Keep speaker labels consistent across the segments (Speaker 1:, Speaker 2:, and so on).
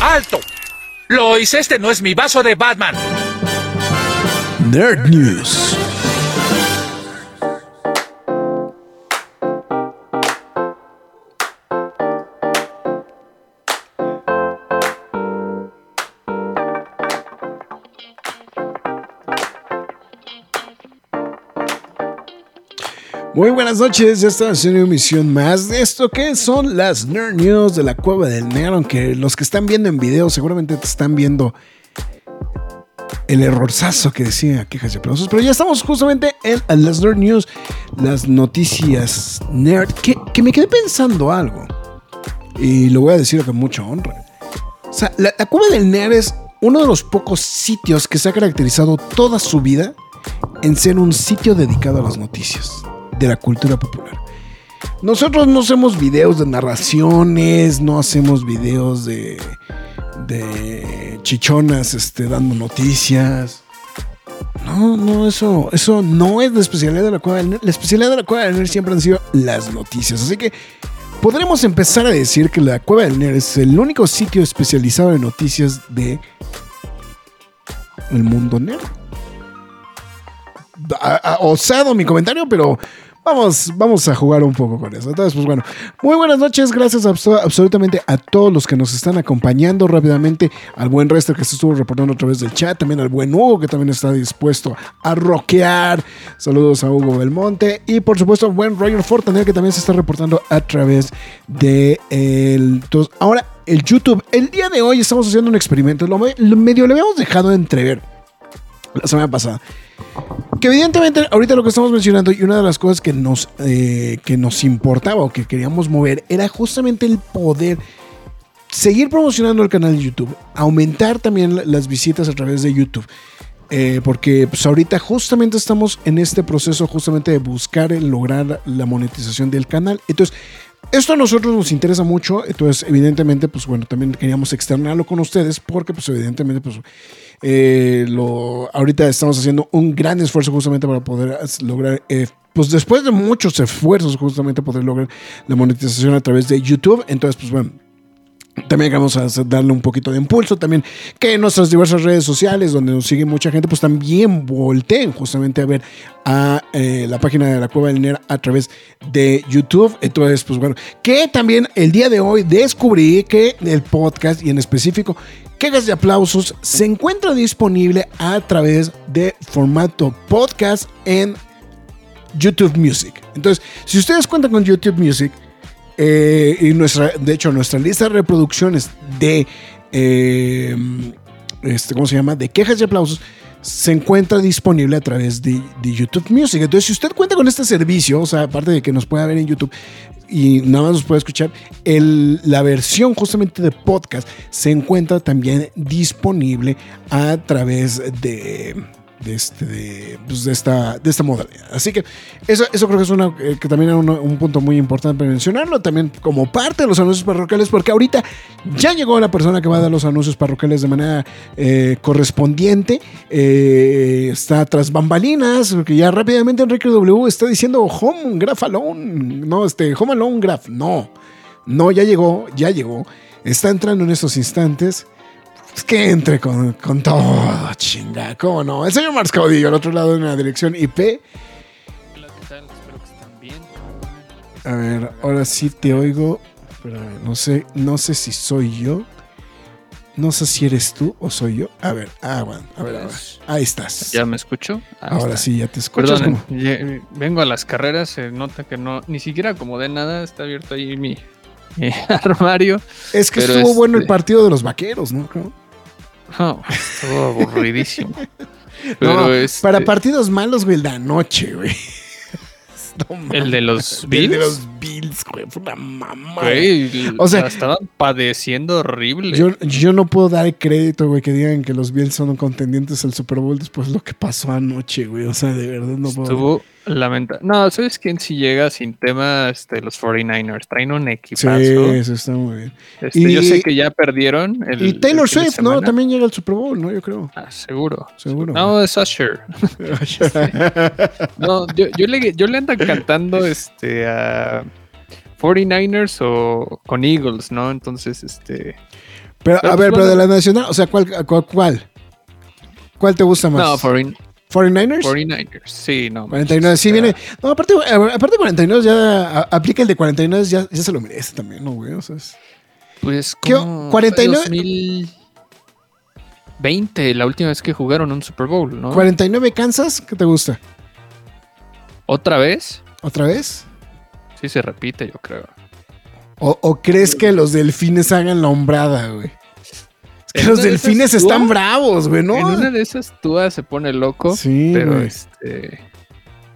Speaker 1: ¡Alto! Lois, este no es mi vaso de Batman.
Speaker 2: Nerd News. Muy buenas noches, ya estamos haciendo una emisión más de esto que son las Nerd News de la Cueva del Nerd, aunque los que están viendo en video seguramente te están viendo el errorzazo que decía quejas y aplausos, pero ya estamos justamente en las Nerd News, las noticias nerd, que, que me quedé pensando algo, y lo voy a decir con mucha honra. O sea, la, la Cueva del Nerd es uno de los pocos sitios que se ha caracterizado toda su vida en ser un sitio dedicado a las noticias de la cultura popular. Nosotros no hacemos videos de narraciones, no hacemos videos de, de chichonas este, dando noticias. No, no, eso, eso no es la especialidad de la Cueva del Nerd. La especialidad de la Cueva del Nerd siempre han sido las noticias. Así que podremos empezar a decir que la Cueva del Nerd es el único sitio especializado en noticias de el mundo nerd. Osado mi comentario, pero Vamos, vamos a jugar un poco con eso. Entonces, pues bueno, muy buenas noches. Gracias absolutamente a todos los que nos están acompañando rápidamente. Al buen resto que se estuvo reportando a través del chat. También al buen Hugo que también está dispuesto a rockear. Saludos a Hugo Belmonte. Y por supuesto al buen Roger Fortaner que también se está reportando a través de el... ahora, el YouTube. El día de hoy estamos haciendo un experimento. Lo, medio lo habíamos dejado de entrever la semana pasada. Que evidentemente ahorita lo que estamos mencionando y una de las cosas que nos, eh, que nos importaba o que queríamos mover era justamente el poder seguir promocionando el canal de YouTube, aumentar también las visitas a través de YouTube. Eh, porque pues ahorita justamente estamos en este proceso justamente de buscar el lograr la monetización del canal. Entonces, esto a nosotros nos interesa mucho, entonces evidentemente, pues bueno, también queríamos externarlo con ustedes porque pues evidentemente, pues eh, lo, ahorita estamos haciendo un gran esfuerzo justamente para poder lograr, eh, pues después de muchos esfuerzos justamente poder lograr la monetización a través de YouTube, entonces pues bueno también vamos a darle un poquito de impulso. También que en nuestras diversas redes sociales, donde nos sigue mucha gente, pues también volteen justamente a ver a eh, la página de la Cueva del Nerd a través de YouTube. Entonces, pues bueno, que también el día de hoy descubrí que el podcast y en específico Quejas de Aplausos se encuentra disponible a través de formato podcast en YouTube Music. Entonces, si ustedes cuentan con YouTube Music, eh, y nuestra, de hecho, nuestra lista de reproducciones de, eh, este, ¿cómo se llama? De quejas y aplausos se encuentra disponible a través de, YouTube Music. Entonces, si usted cuenta con este servicio, o sea, aparte de que nos pueda ver en YouTube y nada más nos puede escuchar, la versión justamente de podcast se encuentra también disponible a través de de, este, pues de, esta, de esta modalidad. Así que eso, eso creo que es una, eh, que también es un punto muy importante para mencionarlo, también como parte de los anuncios parroquiales, porque ahorita ya llegó la persona que va a dar los anuncios parroquiales de manera eh, correspondiente, eh, está tras bambalinas, porque ya rápidamente Enrique W está diciendo Home Graph Alone, no, este, Home Alone Graph, no, no, ya llegó, ya llegó, está entrando en estos instantes. Es que entre con, todo, chinga, ¿cómo no? El señor Marx Caudillo, al otro lado de una dirección IP.
Speaker 3: Hola, ¿qué tal? Espero que estén bien.
Speaker 2: A ver, ahora sí te oigo. Pero no sé, no sé si soy yo. No sé si eres tú o soy yo. A ver, ah, bueno, a ver, a ver. Ahí estás.
Speaker 3: ¿Ya me escucho?
Speaker 2: ahora sí, ya te escucho.
Speaker 3: Perdón, vengo a las carreras, se nota que no, ni siquiera acomodé nada, está abierto ahí mi, armario.
Speaker 2: Es que estuvo bueno el este partido de los vaqueros, ¿no?
Speaker 3: No, estuvo aburridísimo.
Speaker 2: Pero Para este partidos malos, güey, la noche, güey. No mames.
Speaker 3: El de los
Speaker 2: El
Speaker 3: Bills.
Speaker 2: de los Bills, güey. Fue una mamá.
Speaker 3: Güey,
Speaker 2: O sea,
Speaker 3: estaban padeciendo horrible.
Speaker 2: Yo, yo no puedo dar crédito, güey, que digan que los Bills son contendientes al Super Bowl después de lo que pasó anoche, güey. O sea, de verdad no puedo.
Speaker 3: Estuvo lamentable. No, ¿sabes quién si llega sin tema? Este, los 49ers. Traen un
Speaker 2: Sí,
Speaker 3: equipazo.
Speaker 2: eso está muy bien.
Speaker 3: Este,
Speaker 2: Y-
Speaker 3: yo sé que ya perdieron. El,
Speaker 2: y Taylor
Speaker 3: el
Speaker 2: Swift, ¿no? También llega al Super Bowl, ¿no? Yo creo.
Speaker 3: Ah, seguro.
Speaker 2: Seguro.
Speaker 3: No, es Usher. No, yo, yo le, yo le ando cantando este, a 49ers o con Eagles, ¿no? Entonces, este.
Speaker 2: Pero,
Speaker 3: Pero,
Speaker 2: a
Speaker 3: pues,
Speaker 2: ver, pero de la nacional, o sea, ¿cuál, cuál, cuál? ¿Cuál te gusta más?
Speaker 3: No, 40
Speaker 2: ¿49ers?
Speaker 3: 49ers. Sí, no.
Speaker 2: 49, sí viene. No, aparte, eh, aparte 49 ya aplica el de 49, ya, ya se lo merece también, ¿no, güey? O sea, es-
Speaker 3: Pues
Speaker 2: ¿Qué?
Speaker 3: como
Speaker 2: 49?
Speaker 3: 2020, la última vez que jugaron un Super Bowl, ¿no?
Speaker 2: 49 Kansas, ¿qué te gusta?
Speaker 3: ¿Otra vez?
Speaker 2: ¿Otra vez?
Speaker 3: Sí se repite, yo creo.
Speaker 2: ¿O, o crees que los delfines hagan la hombrada, güey? Que los
Speaker 3: esas,
Speaker 2: delfines están bravos, güey, ¿no?
Speaker 3: En una de esas Tua se pone loco,
Speaker 2: Sí,
Speaker 3: pero
Speaker 2: güey.
Speaker 3: este...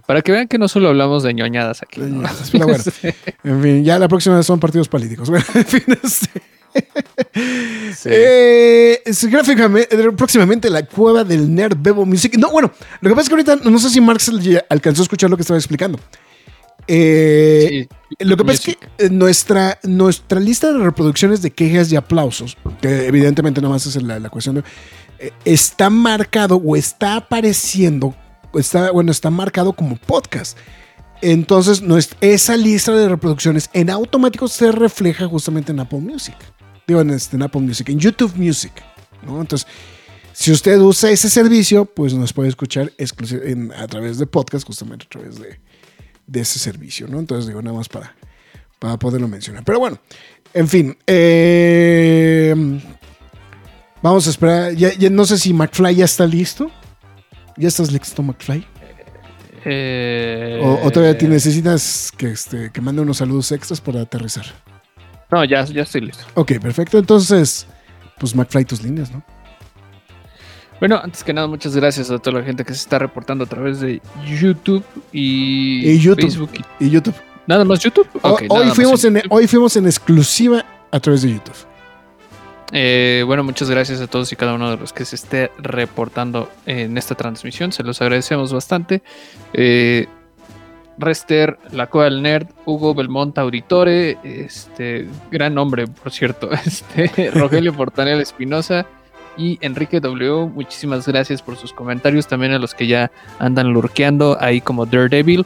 Speaker 3: Para que vean que no solo hablamos de ñoñadas aquí. ¿no?
Speaker 2: ñoñadas, pero bueno. En fin, ya la próxima vez son partidos políticos. Bueno, en fin, este-
Speaker 3: Sí.
Speaker 2: Eh, gráficamente, eh, próximamente la cueva del Nerd Bebo Music. No, bueno, lo que pasa es que ahorita no sé si Marx alcanzó a escuchar lo que estaba explicando. Eh,
Speaker 3: Sí,
Speaker 2: Lo que pasa es que nuestra, nuestra lista de reproducciones de quejas y aplausos, que evidentemente nomás es la, la cuestión de, eh, está marcado o está apareciendo, está, bueno, está marcado como podcast. Entonces, esa lista de reproducciones en automático se refleja justamente en Apple Music. Digo, en, este, en Apple Music, en YouTube Music. ¿no? Entonces, si usted usa ese servicio, pues nos puede escuchar en- a través de podcast, justamente a través de, de ese servicio, ¿no? Entonces digo nada más para, para poderlo mencionar. Pero bueno, en fin. eh, vamos a esperar. Ya, ya no sé si McFly ya está listo. ¿Ya estás listo, McFly?
Speaker 3: Eh,
Speaker 2: O, o todavía te necesitas que, este, que mande unos saludos extras para aterrizar.
Speaker 3: No, ya, ya estoy listo.
Speaker 2: Ok, perfecto. Entonces, pues McFly, tus líneas, ¿no?
Speaker 3: Bueno, antes que nada, muchas gracias a toda la gente que se está reportando a través de YouTube y,
Speaker 2: Y YouTube.
Speaker 3: Facebook.
Speaker 2: Y YouTube.
Speaker 3: ¿Nada más YouTube? Nada
Speaker 2: hoy,
Speaker 3: más
Speaker 2: fuimos en,
Speaker 3: YouTube.
Speaker 2: hoy fuimos en exclusiva a través de YouTube.
Speaker 3: Eh, bueno, muchas gracias a todos y cada uno de los que se esté reportando en esta transmisión. Se los agradecemos bastante. Eh, Rester, La Cueva del Nerd, Hugo Belmont Auditore, este gran nombre, por cierto, este Rogelio Portanel Espinosa y Enrique W. Muchísimas gracias por sus comentarios, también a los que ya andan lurkeando ahí como Daredevil.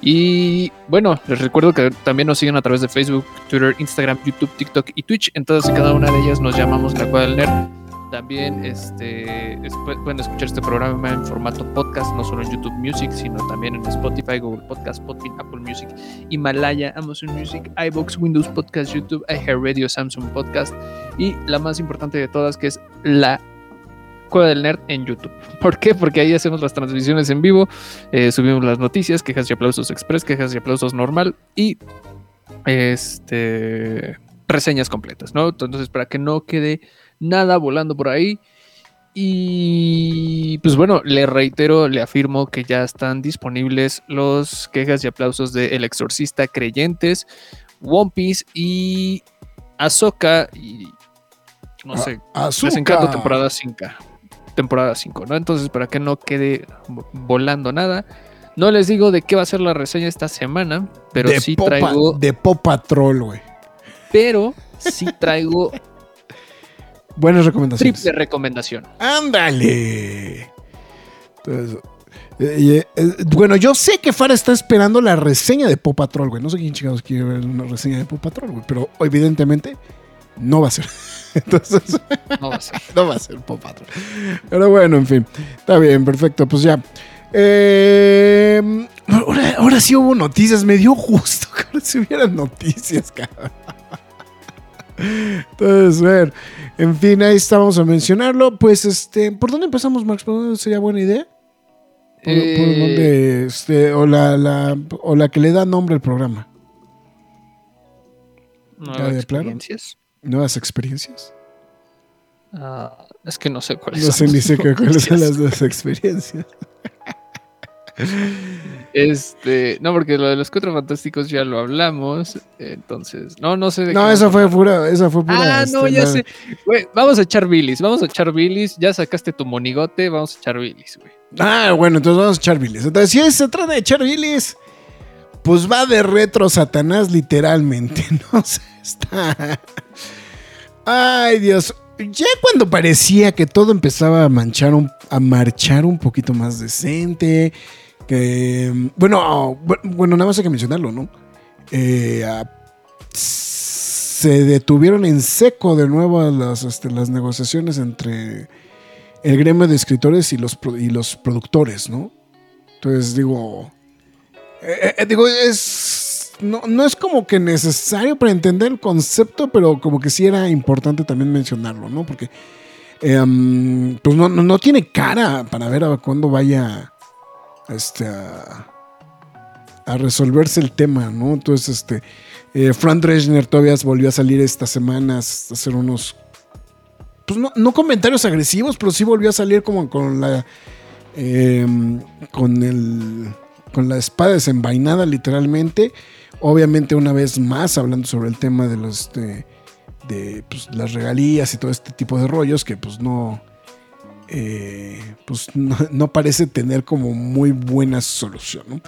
Speaker 3: Y bueno, les recuerdo que también nos siguen a través de Facebook, Twitter, Instagram, YouTube, TikTok y Twitch. En todas y cada una de ellas nos llamamos La Cueva del Nerd. También este, es- pu- pueden escuchar este programa en formato podcast, no solo en YouTube Music, sino también en Spotify, Google Podcast, Podbean, Apple Music, Himalaya, Amazon Music, iBox, Windows Podcast, YouTube, iHeartRadio, Samsung Podcast y la más importante de todas que es la Cueva del Nerd en YouTube. ¿Por qué? Porque ahí hacemos las transmisiones en vivo, eh, subimos las noticias, quejas y aplausos express, quejas y aplausos normal y este reseñas completas, ¿no? Entonces, para que no quede nada volando por ahí. Y pues bueno, le reitero, le afirmo que ya están disponibles los quejas y aplausos de El Exorcista Creyentes, One Piece y Ahsoka y no sé,
Speaker 2: Azúcar.
Speaker 3: Desencanto temporada 5. Temporada 5, ¿no? Entonces, para que no quede vo- volando nada, no les digo de qué va a ser la reseña esta semana, pero
Speaker 2: de
Speaker 3: sí
Speaker 2: Popa-
Speaker 3: traigo,
Speaker 2: De Pop Patrol, güey.
Speaker 3: pero sí traigo
Speaker 2: Buenas recomendaciones.
Speaker 3: triple recomendación.
Speaker 2: ¡Ándale! Entonces, eh, eh, eh, bueno, yo sé que Fara está esperando la reseña de Pop Patrol, güey. No sé quién chingados quiere ver una reseña de Pop Patrol, güey. Pero evidentemente no va a ser. Entonces,
Speaker 3: No va a ser.
Speaker 2: no va a ser Pop Patrol. Pero bueno, en fin. Está bien, perfecto. Pues ya. Eh, ahora, ahora sí hubo noticias. Me dio gusto que ahora sí hubieran noticias, cabrón. Entonces, ver. En fin, ahí estábamos a mencionarlo. Pues, este, ¿por dónde empezamos, Max? ¿Por dónde sería buena idea? ¿Por, por
Speaker 3: Eh,
Speaker 2: dónde, este, o, la, la- o la que le da nombre al programa?
Speaker 3: nuevas
Speaker 2: de plano?
Speaker 3: experiencias.
Speaker 2: Nuevas experiencias.
Speaker 3: Ah, es que no sé cuáles
Speaker 2: No sé
Speaker 3: son
Speaker 2: ni
Speaker 3: las
Speaker 2: sé qué- cuáles son las nuevas experiencias.
Speaker 3: Este, no, porque lo de los cuatro fantásticos ya lo hablamos. Entonces, no, no sé de
Speaker 2: No, esa fue pura, esa fue pura.
Speaker 3: Ah, no,
Speaker 2: este,
Speaker 3: ya sé. Güey, vamos a echar bilis, vamos a echar bilis. Ya sacaste tu monigote, vamos a echar bilis, güey.
Speaker 2: Ah, bueno, entonces vamos a echar bilis. Entonces, si se trata de echar bilis, pues va de retro Satanás, literalmente. No sé, está. Ay, Dios. Ya cuando parecía que todo empezaba a manchar, un- a marchar un poquito más decente. Que. Bueno, bu- bueno, nada más hay que mencionarlo, ¿no? Eh, se detuvieron en seco de nuevo las, este, las negociaciones entre el gremio de escritores y los, pro- y los productores, ¿no? Entonces digo, eh, eh, digo, es, no, no es como que necesario para entender el concepto, pero como que sí era importante también mencionarlo, ¿no? Porque em, pues no, no, no tiene cara para ver a cuándo vaya este, a, resolverse el tema, ¿no? Entonces, este, eh, Fran todavía volvió a salir estas semanas a hacer unos pues no, no comentarios agresivos, pero sí volvió a salir como con la. eh, con el. con la espada desenvainada, literalmente. Obviamente, una vez más, hablando sobre el tema de los. De, de, pues, las regalías y todo este tipo de rollos que, pues, no. Eh, pues no, parece tener como muy buena solución.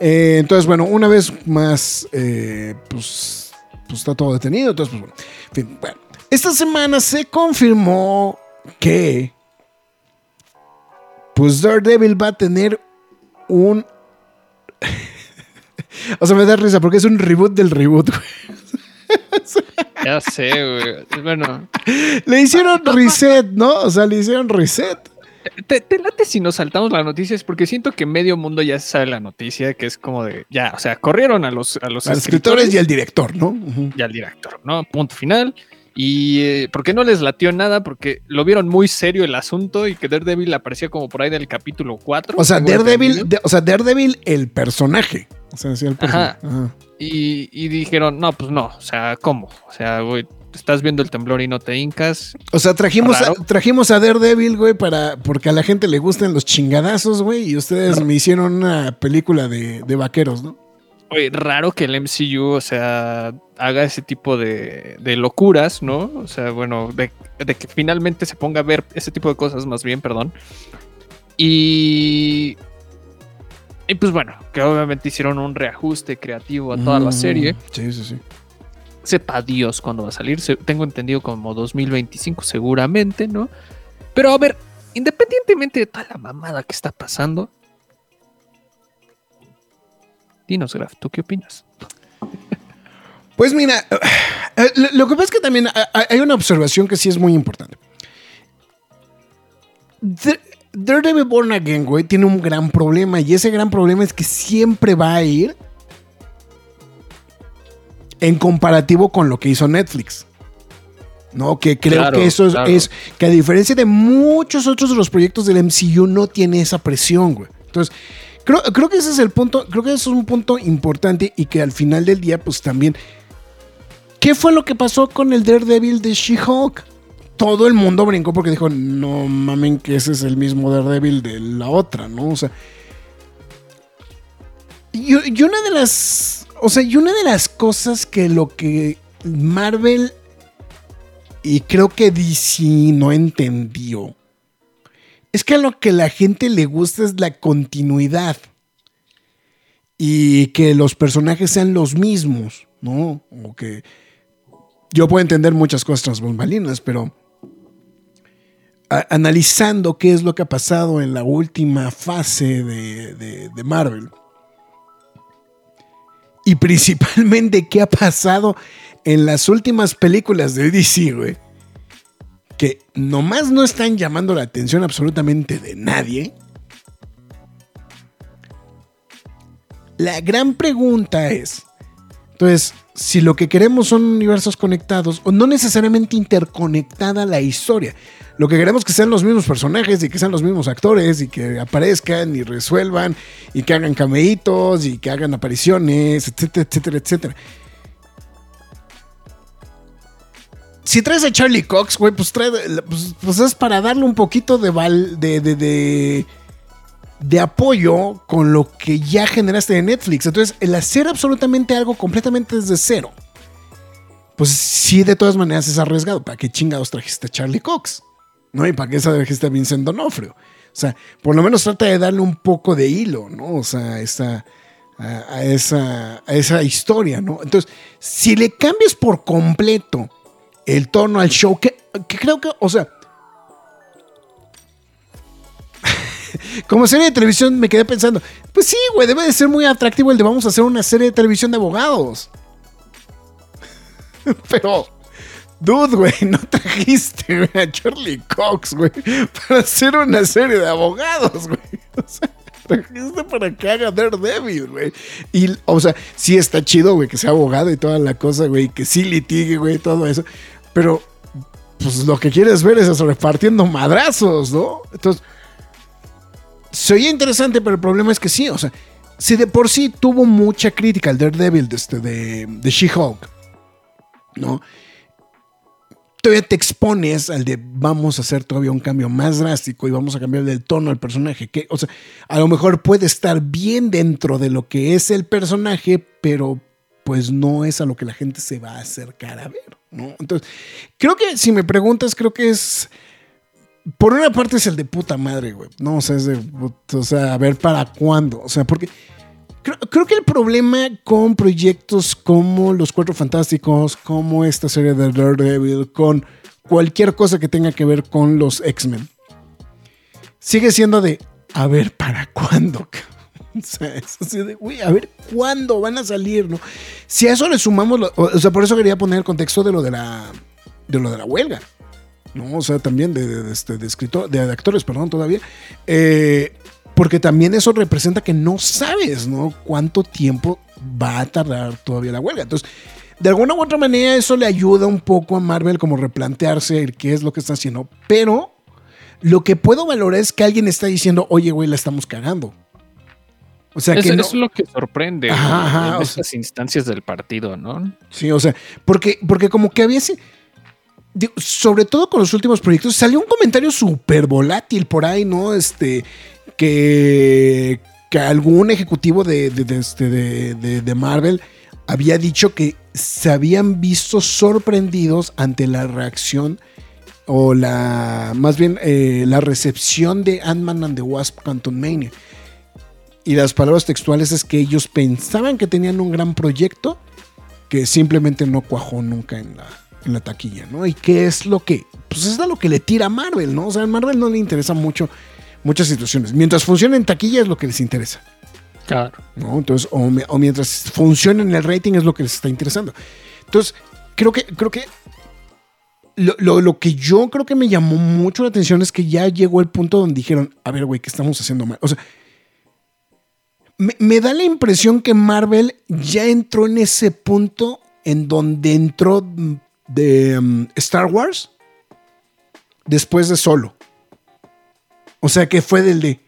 Speaker 2: Eh, entonces, bueno, una vez más, eh, pues, pues está todo detenido. Entonces, pues bueno. Esta semana se confirmó que pues Daredevil va a tener un o sea, me da risa porque es un reboot del reboot. güey.
Speaker 3: Ya sé, güey. Bueno,
Speaker 2: Le hicieron reset, ¿no? O sea, le hicieron reset.
Speaker 3: te, te late si nos saltamos las noticias porque siento que medio mundo ya sabe la noticia, que es como de, ya, o sea, corrieron a los, a los
Speaker 2: escritores y al director, ¿no? Ujú.
Speaker 3: y al director, ¿no? Punto final. Y eh, ¿por qué no les latió nada? Porque lo vieron muy serio el asunto y que Daredevil aparecía como por ahí del capítulo 4.
Speaker 2: O sea, Daredevil, de- o sea, Daredevil el personaje. O sea, sí, el personaje. Ajá.
Speaker 3: Y, y dijeron, no, pues no, o sea, ¿cómo? O sea, güey, estás viendo el temblor y no te hincas.
Speaker 2: O sea, trajimos a, trajimos a Daredevil, güey, para, porque a la gente le gustan los chingadazos, güey, y ustedes me hicieron una película de, de vaqueros, ¿no?
Speaker 3: Oye, raro que el MCU, o sea, haga ese tipo de, de locuras, ¿no? O sea, bueno, de, de que finalmente se ponga a ver ese tipo de cosas, más bien, perdón. Y. Y pues bueno, que obviamente hicieron un reajuste creativo a toda la
Speaker 2: Mm,
Speaker 3: serie.
Speaker 2: Sí, sí, sí.
Speaker 3: Sepa Dios cuándo va a salir. tengo entendido como 2025 seguramente, ¿no? Pero a ver, independientemente de toda la mamada que está pasando. Dinos, Graf, ¿tú qué opinas?
Speaker 2: Pues mira, eh, lo- que pasa es que también ha- ha- hay una observación que sí es muy importante. Da- Daredevil Born Again, güey, tiene un gran problema y ese gran problema es que siempre va a ir en comparativo con lo que hizo Netflix. No, que creo
Speaker 3: Claro,
Speaker 2: que eso es,
Speaker 3: claro.
Speaker 2: es- que a diferencia de muchos otros de los proyectos del MCU no tiene esa presión, güey. Entonces, creo, creo que ese es el punto, creo que eso es un punto importante y que al final del día, pues también ¿Qué fue lo que pasó con el Daredevil de She-Hulk? Todo el mundo brincó porque dijo, no mamen que ese es el mismo Daredevil de la otra, ¿no? O sea... Y, y una de las... O sea, y una de las cosas que lo que Marvel y creo que DC no entendió es que a lo que la gente le gusta es la continuidad y que los personajes sean los mismos, ¿no? O que yo puedo entender muchas cosas tras bambalinas, pero analizando qué es lo que ha pasado en la última fase de, de- Marvel y principalmente qué ha pasado en las últimas películas de DC, güey, que nomás no están llamando la atención absolutamente de nadie. La gran pregunta es, entonces, si lo que queremos son universos conectados, o no necesariamente interconectada la historia, lo que queremos es que sean los mismos personajes y que sean los mismos actores y que aparezcan y resuelvan y que hagan cameitos y que hagan apariciones, etcétera, etcétera, etcétera. Si traes a Charlie Cox, güey, pues, trae, pues, pues es para darle un poquito de, val, de, de, de de apoyo con lo que ya generaste de Netflix. Entonces, el hacer absolutamente algo completamente desde cero, pues sí, de todas maneras es arriesgado. ¿Para qué chingados trajiste a Charlie Cox? ¿No? ¿Y para qué trajiste a Vincent Donofrio? O sea, por lo menos trata de darle un poco de hilo, ¿no? O sea, esa, a, esa, a esa historia, ¿no? Entonces, si le cambias por completo el tono al show, que, que creo que, o sea, como serie de televisión me quedé pensando, pues sí, güey, debe de ser muy atractivo el de vamos a hacer una serie de televisión de abogados. Pero, dude, güey, no trajiste a Charlie Cox, güey, para hacer una serie de abogados, güey. O sea, trajiste para que haga Daredevil, güey. Y, o sea, sí está chido, güey, que sea abogado y toda la cosa, güey, que sí litigue, güey, todo eso. Pero, pues lo que quieres ver es eso, repartiendo madrazos, ¿no? Entonces se interesante, pero el problema es que sí, o sea, si de por sí tuvo mucha crítica el Daredevil de, este, de, de She-Hulk, ¿no? Todavía te expones al de vamos a hacer todavía un cambio más drástico y vamos a cambiar el tono del personaje. Que, o sea, a lo mejor puede estar bien dentro de lo que es el personaje, pero pues no es a lo que la gente se va a acercar a ver, ¿no? Entonces, creo que si me preguntas, creo que es por una parte es el de puta madre, güey. No, o sea, es de, o sea, a ver para cuándo. O sea, porque creo, que el problema con proyectos como Los Cuatro Fantásticos, como esta serie de Daredevil, con cualquier cosa que tenga que ver con los X-Men, sigue siendo de, a ver para cuándo. O sea, es así de, güey, a ver cuándo van a salir, ¿no? Si a eso le sumamos, o sea, por eso quería poner el contexto de lo de la, de lo de la huelga. ¿No? O sea, también de, este, de, escritor, de, actores, perdón, todavía. Eh, porque también eso representa que no sabes, ¿no? Cuánto tiempo va a tardar todavía la huelga. Entonces, de alguna u otra manera, eso le ayuda un poco a Marvel como replantearse qué es lo que está haciendo. Pero lo que puedo valorar es que alguien está diciendo, oye, güey, la estamos cagando.
Speaker 3: O sea, que no... es lo que sorprende en estas instancias del partido, ¿no?
Speaker 2: Sí, o sea, porque, porque como que había sobre todo con los últimos proyectos, salió un comentario súper volátil por ahí, ¿no? Este, que, que algún ejecutivo de, de, este, de, Marvel había dicho que se habían visto sorprendidos ante la reacción o la, más bien, eh, la recepción de Ant-Man and the Wasp Quantum Mania. Y las palabras textuales es que ellos pensaban que tenían un gran proyecto que simplemente no cuajó nunca en la, en la taquilla, ¿no? ¿Y qué es lo que? Pues es lo que le tira a Marvel, ¿no? O sea, a Marvel no le interesa mucho muchas situaciones. Mientras funcione en taquilla es lo que les interesa.
Speaker 3: Claro.
Speaker 2: ¿no? Entonces, o, mientras funcione en el rating es lo que les está interesando. Entonces, creo que, creo que lo, que yo creo que me llamó mucho la atención es que ya llegó el punto donde dijeron, a ver, güey, ¿qué estamos haciendo mal? O sea, me, me, da la impresión que Marvel ya entró en ese punto en donde entró de um, Star Wars después de Solo. O sea que fue del de,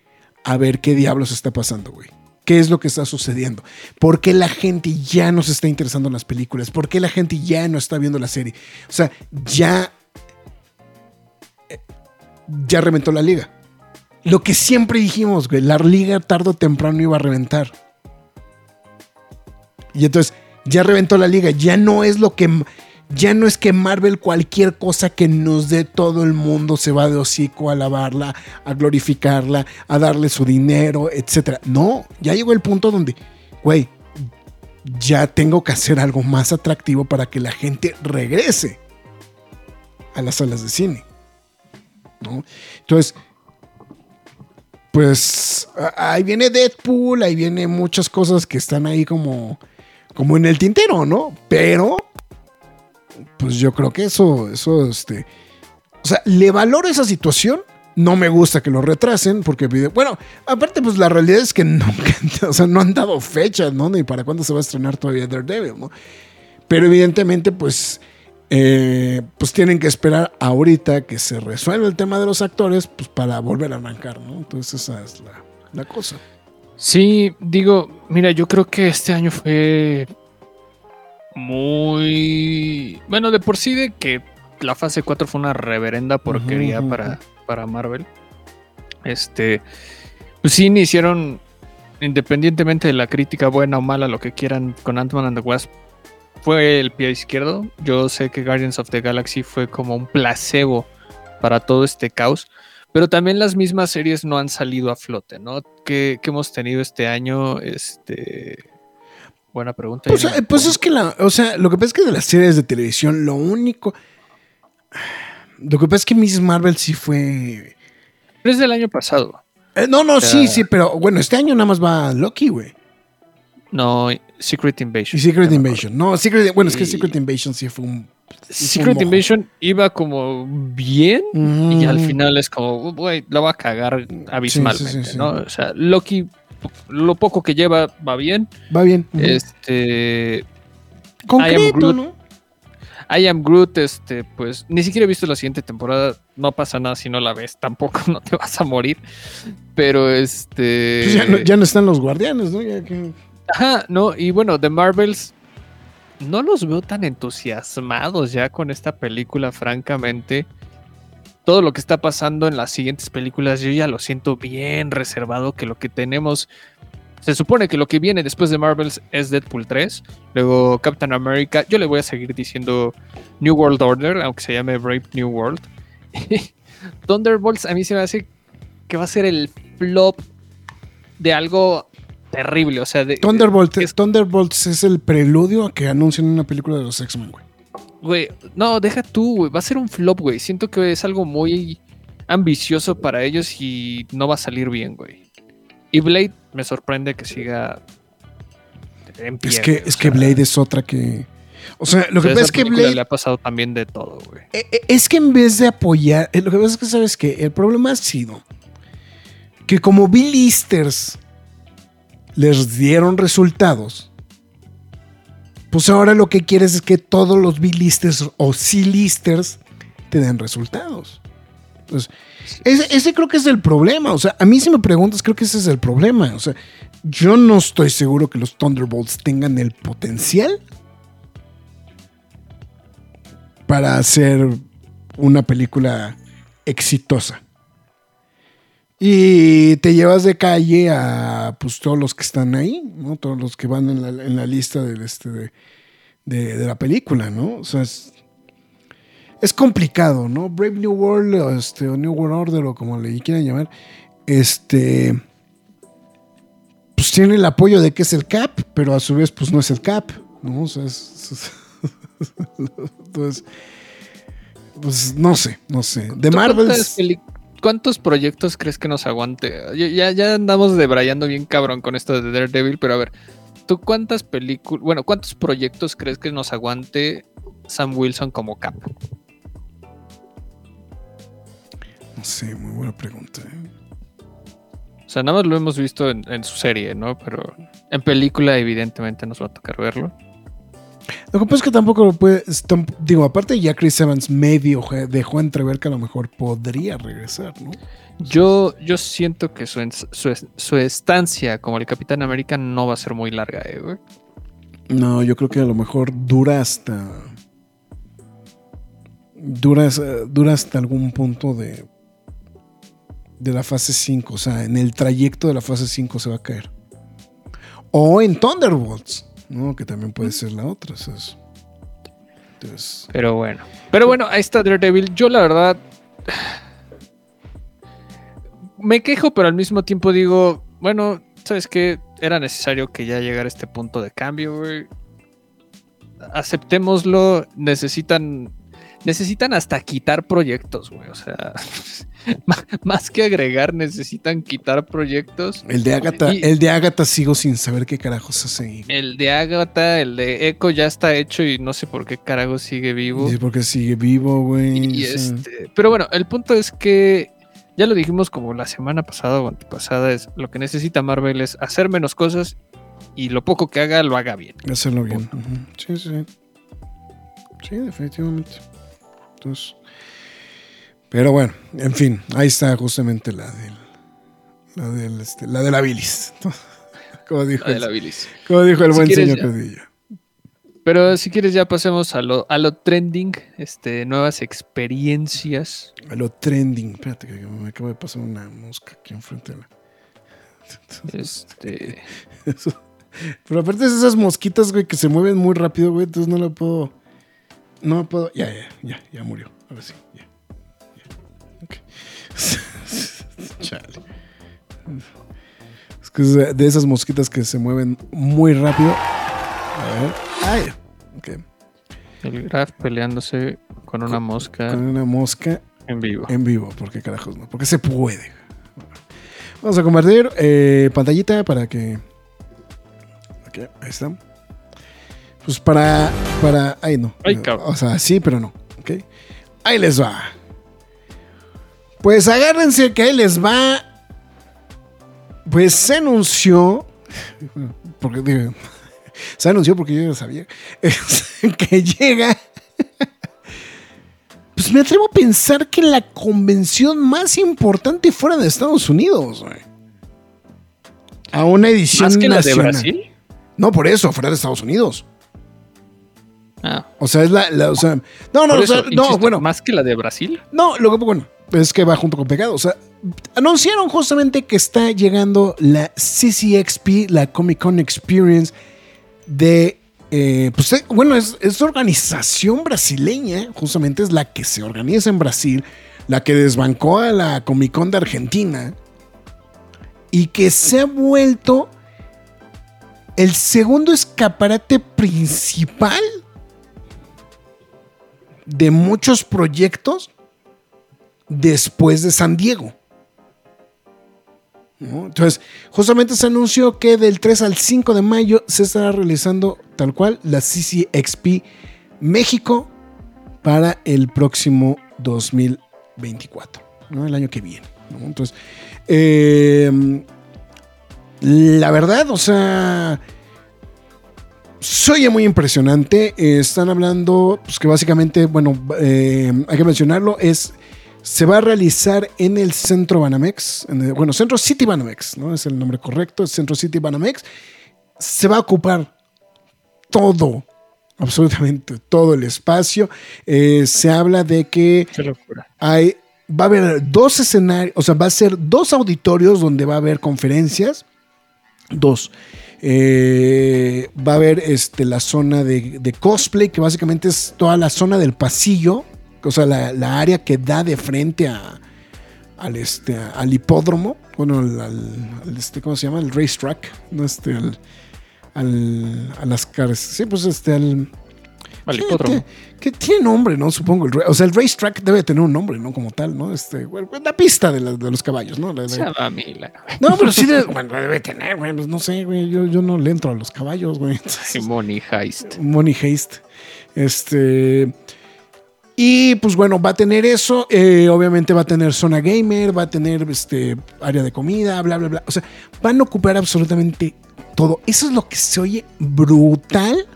Speaker 2: a ver qué diablos está pasando, güey. ¿Qué es lo que está sucediendo? ¿Por qué la gente ya no se está interesando en las películas? ¿Por qué la gente ya no está viendo la serie? O sea, ya... Ya reventó la liga. Lo que siempre dijimos, güey, la liga tarde o temprano iba a reventar. Y entonces, ya reventó la liga. Ya no es lo que ya no es que Marvel cualquier cosa que nos dé todo el mundo se va de hocico a alabarla, a glorificarla, a darle su dinero, etc. No, ya llegó el punto donde, güey, ya tengo que hacer algo más atractivo para que la gente regrese a las salas de cine. ¿no? Entonces, pues ahí viene Deadpool, ahí viene muchas cosas que están ahí como, como en el tintero, ¿no? Pero pues yo creo que eso, eso, este, o sea, le valoro esa situación. No me gusta que lo retrasen porque, bueno, aparte, pues la realidad es que nunca, o sea, no han dado fechas, ¿no? Ni para cuándo se va a estrenar todavía Daredevil, ¿no? Pero evidentemente, pues, eh, pues tienen que esperar ahorita que se resuelva el tema de los actores, pues para volver a arrancar, ¿no? Entonces esa es la, la cosa.
Speaker 3: Sí, digo, mira, yo creo que este año fue muy... Bueno, de por sí de que la fase 4 fue una reverenda porquería para, para Marvel. Este... Pues sí, hicieron, independientemente de la crítica buena o mala, lo que quieran con Ant-Man and the Wasp, fue el pie izquierdo. Yo sé que Guardians of the Galaxy fue como un placebo para todo este caos, pero también las mismas series no han salido a flote, ¿no? ¿Qué, qué hemos tenido este año? Este. Buena pregunta.
Speaker 2: Pues,
Speaker 3: no
Speaker 2: eh, pues es que la, o sea, lo que pasa es que de las series de televisión, lo único. Lo que pasa es que Miss Marvel sí fue.
Speaker 3: Pero es del año pasado.
Speaker 2: Eh, no, no, sí,
Speaker 3: sea-
Speaker 2: sí, pero bueno, este año nada más va Loki, güey.
Speaker 3: No, Secret
Speaker 2: Y
Speaker 3: Invasion.
Speaker 2: Secret
Speaker 3: me acuerdo.
Speaker 2: Invasion. No, Secret, bueno, es que
Speaker 3: Y-
Speaker 2: Secret Invasion sí fue un.
Speaker 3: Secret. Invasion iba como bien y al
Speaker 2: Mm.
Speaker 3: final es como, güey, la va a cagar abismalmente,
Speaker 2: sí, sí.
Speaker 3: ¿no? O sea, Loki, lo poco que lleva va bien.
Speaker 2: Va bien.
Speaker 3: Este,
Speaker 2: Concreto,
Speaker 3: Groot.
Speaker 2: ¿no?
Speaker 3: I Am Groot, este, pues ni siquiera he visto la siguiente temporada. No pasa nada si no la ves, tampoco no te vas a morir. Pero este.
Speaker 2: Pues ya, no, ya no están los guardianes, ¿no? Ya que-
Speaker 3: Ajá, no, y bueno, The Marvels. No los veo tan entusiasmados ya con esta película, francamente. Todo lo que está pasando en las siguientes películas, yo ya lo siento bien reservado. Que lo que tenemos. Se supone que lo que viene después de Marvels es Deadpool 3. Luego Captain America. Yo le voy a seguir diciendo New World Order, aunque se llame Brave New World. Thunderbolts a mí se me hace que va a ser el flop de algo terrible. O sea, de,
Speaker 2: Thunderbolt,
Speaker 3: es-
Speaker 2: Thunderbolts es el preludio a que anuncien una película de los X-Men, güey.
Speaker 3: Güey, no, deja tú, güey. Va a ser un flop, güey. Siento que es algo muy ambicioso para ellos y no va a salir bien, güey. Y Blade me sorprende que siga en pie.
Speaker 2: Es que, es que Blade es otra que. O sea, lo
Speaker 3: o
Speaker 2: que pasa es que Blade.
Speaker 3: le ha pasado también de todo, güey.
Speaker 2: Eh, eh, Es que en vez de apoyar, eh, lo que pasa es que sabes que el problema ha sido que como B-listers les dieron resultados, pues ahora lo que quieres es que todos los B-listers o C-listers te den resultados. Entonces, ese, ese creo que es el problema. O sea, a mí si me preguntas, creo que ese es el problema. O sea, yo no estoy seguro que los Thunderbolts tengan el potencial para hacer una película exitosa. Y te llevas de calle a pues todos los que están ahí, ¿no? Todos los que van en la, en la lista del, este, de, de- de la película, ¿no? O sea, es, es complicado, ¿no? Brave New World, o, este, o New World Order, o como le quieran llamar, este. Pues tiene el apoyo de que es el Cap, pero a su vez, pues no es el Cap, ¿no? O sea, es- es- entonces, pues no sé, no sé. De
Speaker 3: ¿Tú
Speaker 2: Marvel.
Speaker 3: ¿Cuántas peli- ¿Cuántos proyectos crees que nos aguante? Ya, ya, ya andamos debrayando bien cabrón con esto de Daredevil, pero a ver, ¿tú cuántas películas, bueno, cuántos proyectos crees que nos aguante Sam Wilson como Cap?
Speaker 2: No sé, muy buena pregunta. ¿eh?
Speaker 3: O sea, nada más lo hemos visto en, en su serie, ¿no? Pero en película evidentemente nos va a tocar verlo.
Speaker 2: Lo que pasa es que tampoco lo puede. digo, aparte ya Chris Evans medio dejó entrever que a lo mejor podría regresar, ¿no?
Speaker 3: Yo, yo siento que su, su, su estancia como el Capitán América no va a ser muy larga, eh, güey.
Speaker 2: No, yo creo que a lo mejor dura hasta. Dura, eh, dura hasta algún punto de. De la fase 5. O sea, en el trayecto de la fase 5 se va a caer. O en Thunderbolts, ¿no? Que también puede ser la otra. entonces,
Speaker 3: Pero bueno. Pero bueno, ahí está Daredevil. Yo la verdad... Me quejo, pero al mismo tiempo digo, bueno, ¿sabes qué? Era necesario que ya llegara este punto de cambio, güey. Aceptémoslo. Necesitan... Necesitan hasta quitar proyectos, güey. O sea, más que agregar, necesitan quitar proyectos.
Speaker 2: el de Agatha,
Speaker 3: Y-
Speaker 2: el de Agatha sigo sin saber qué carajos hace.
Speaker 3: El de Agatha, el de Echo ya está hecho y no sé por qué carajo sigue vivo.
Speaker 2: Sí, porque sigue vivo, güey.
Speaker 3: Y este, pero bueno, el punto es que ya lo dijimos como la semana pasada o antepasada, es lo que necesita Marvel es hacer menos cosas y lo poco que haga lo haga bien.
Speaker 2: Hacerlo bien. ujú. Sí, sí. Sí, definitivamente. Entonces. Pero bueno, en fin, ahí está justamente la del. La del este, la de la bilis. Como dijo,
Speaker 3: La de la
Speaker 2: el,
Speaker 3: bilis.
Speaker 2: como dijo el
Speaker 3: Si
Speaker 2: buen señor
Speaker 3: ya. Pero si quieres ya pasemos a lo, a lo trending, este, nuevas experiencias.
Speaker 2: A lo trending. Espérate, que me acaba de pasar una mosca aquí enfrente de la.
Speaker 3: Este.
Speaker 2: Eso- Pero aparte es esas mosquitas, güey, que se mueven muy rápido, güey. Entonces no lo puedo. No puedo. Ya, ya, ya, ya murió. Ahora sí, ya. ya. Ok. Chale. Es que es de esas mosquitas que se mueven muy rápido. A ver. Ay. Ok.
Speaker 3: El Graf peleándose con una mosca
Speaker 2: Con una mosca
Speaker 3: en vivo.
Speaker 2: en vivo. ¿Por qué carajos no? Porque se puede. Vamos a convertir eh, pantallita para que. Ok, ahí está. Pues para. para ahí no.
Speaker 3: Ay, cabrón.
Speaker 2: O sea, sí, pero no. Ok. Ahí les va. Pues agárrense que ahí les va. Pues se anunció. Porque digo, se anunció porque yo ya sabía. que llega. Pues me atrevo a pensar que la convención más importante fuera de Estados Unidos, güey. A una edición
Speaker 3: ¿Más que la de. Brasil?
Speaker 2: No, por eso, fuera de Estados Unidos.
Speaker 3: Ah,
Speaker 2: O sea, es la. la- o sea, no, no, o sea, no,
Speaker 3: insisto,
Speaker 2: bueno.
Speaker 3: ¿Más que la de Brasil?
Speaker 2: No, lo que bueno, es que va junto con pegado. O sea, anunciaron justamente que está llegando la CCXP, la Comic Con Experience de. eh, pues eh, bueno, es, es organización brasileña, justamente es la que se organiza en Brasil, la que desbancó a la Comic Con de Argentina y que se ha vuelto el segundo escaparate principal de muchos proyectos después de San Diego. Entonces, justamente se anunció que del 3 al 5 de mayo se estará realizando tal cual la CCXP México para el próximo 2024, ¿no? el año que viene. Entonces, eh, la verdad, o sea, se oye muy impresionante. Eh, están hablando, pues que básicamente, bueno, eh, hay que mencionarlo, es se va a realizar en el Centro Banamex, en el- bueno, Centro City Banamex, ¿no? Es el nombre correcto, es Centro City Banamex. Se va a ocupar todo, absolutamente todo el espacio. Eh, se habla de que hay, va a haber dos escenarios, o sea, va a ser dos auditorios donde va a haber conferencias. Dos. Eh, va a haber este, la zona de, cosplay, que básicamente es toda la zona del pasillo, o sea, la, área que da de frente a, al, este, al hipódromo, bueno, al, este, ¿cómo se llama? El racetrack, no este, al, al- a las caras, sí, pues este, al,
Speaker 3: Al
Speaker 2: que-
Speaker 3: hipódromo.
Speaker 2: Que, que tiene nombre, ¿no? Supongo. el o sea, el racetrack debe tener un nombre, ¿no? Como tal, ¿no? Este, la pista de, la- de los caballos, ¿no? La- no, pero sí debe, bueno, debe tener, güey. pues no sé, güey. Yo, yo no le entro a los caballos, güey. Entonces,
Speaker 3: Money Heist.
Speaker 2: Money Haste. Este. Y pues bueno, va a tener eso. eh, obviamente va a tener zona gamer, va a tener este área de comida, bla, bla, bla. O sea, van a ocupar absolutamente todo. Eso es lo que se oye brutal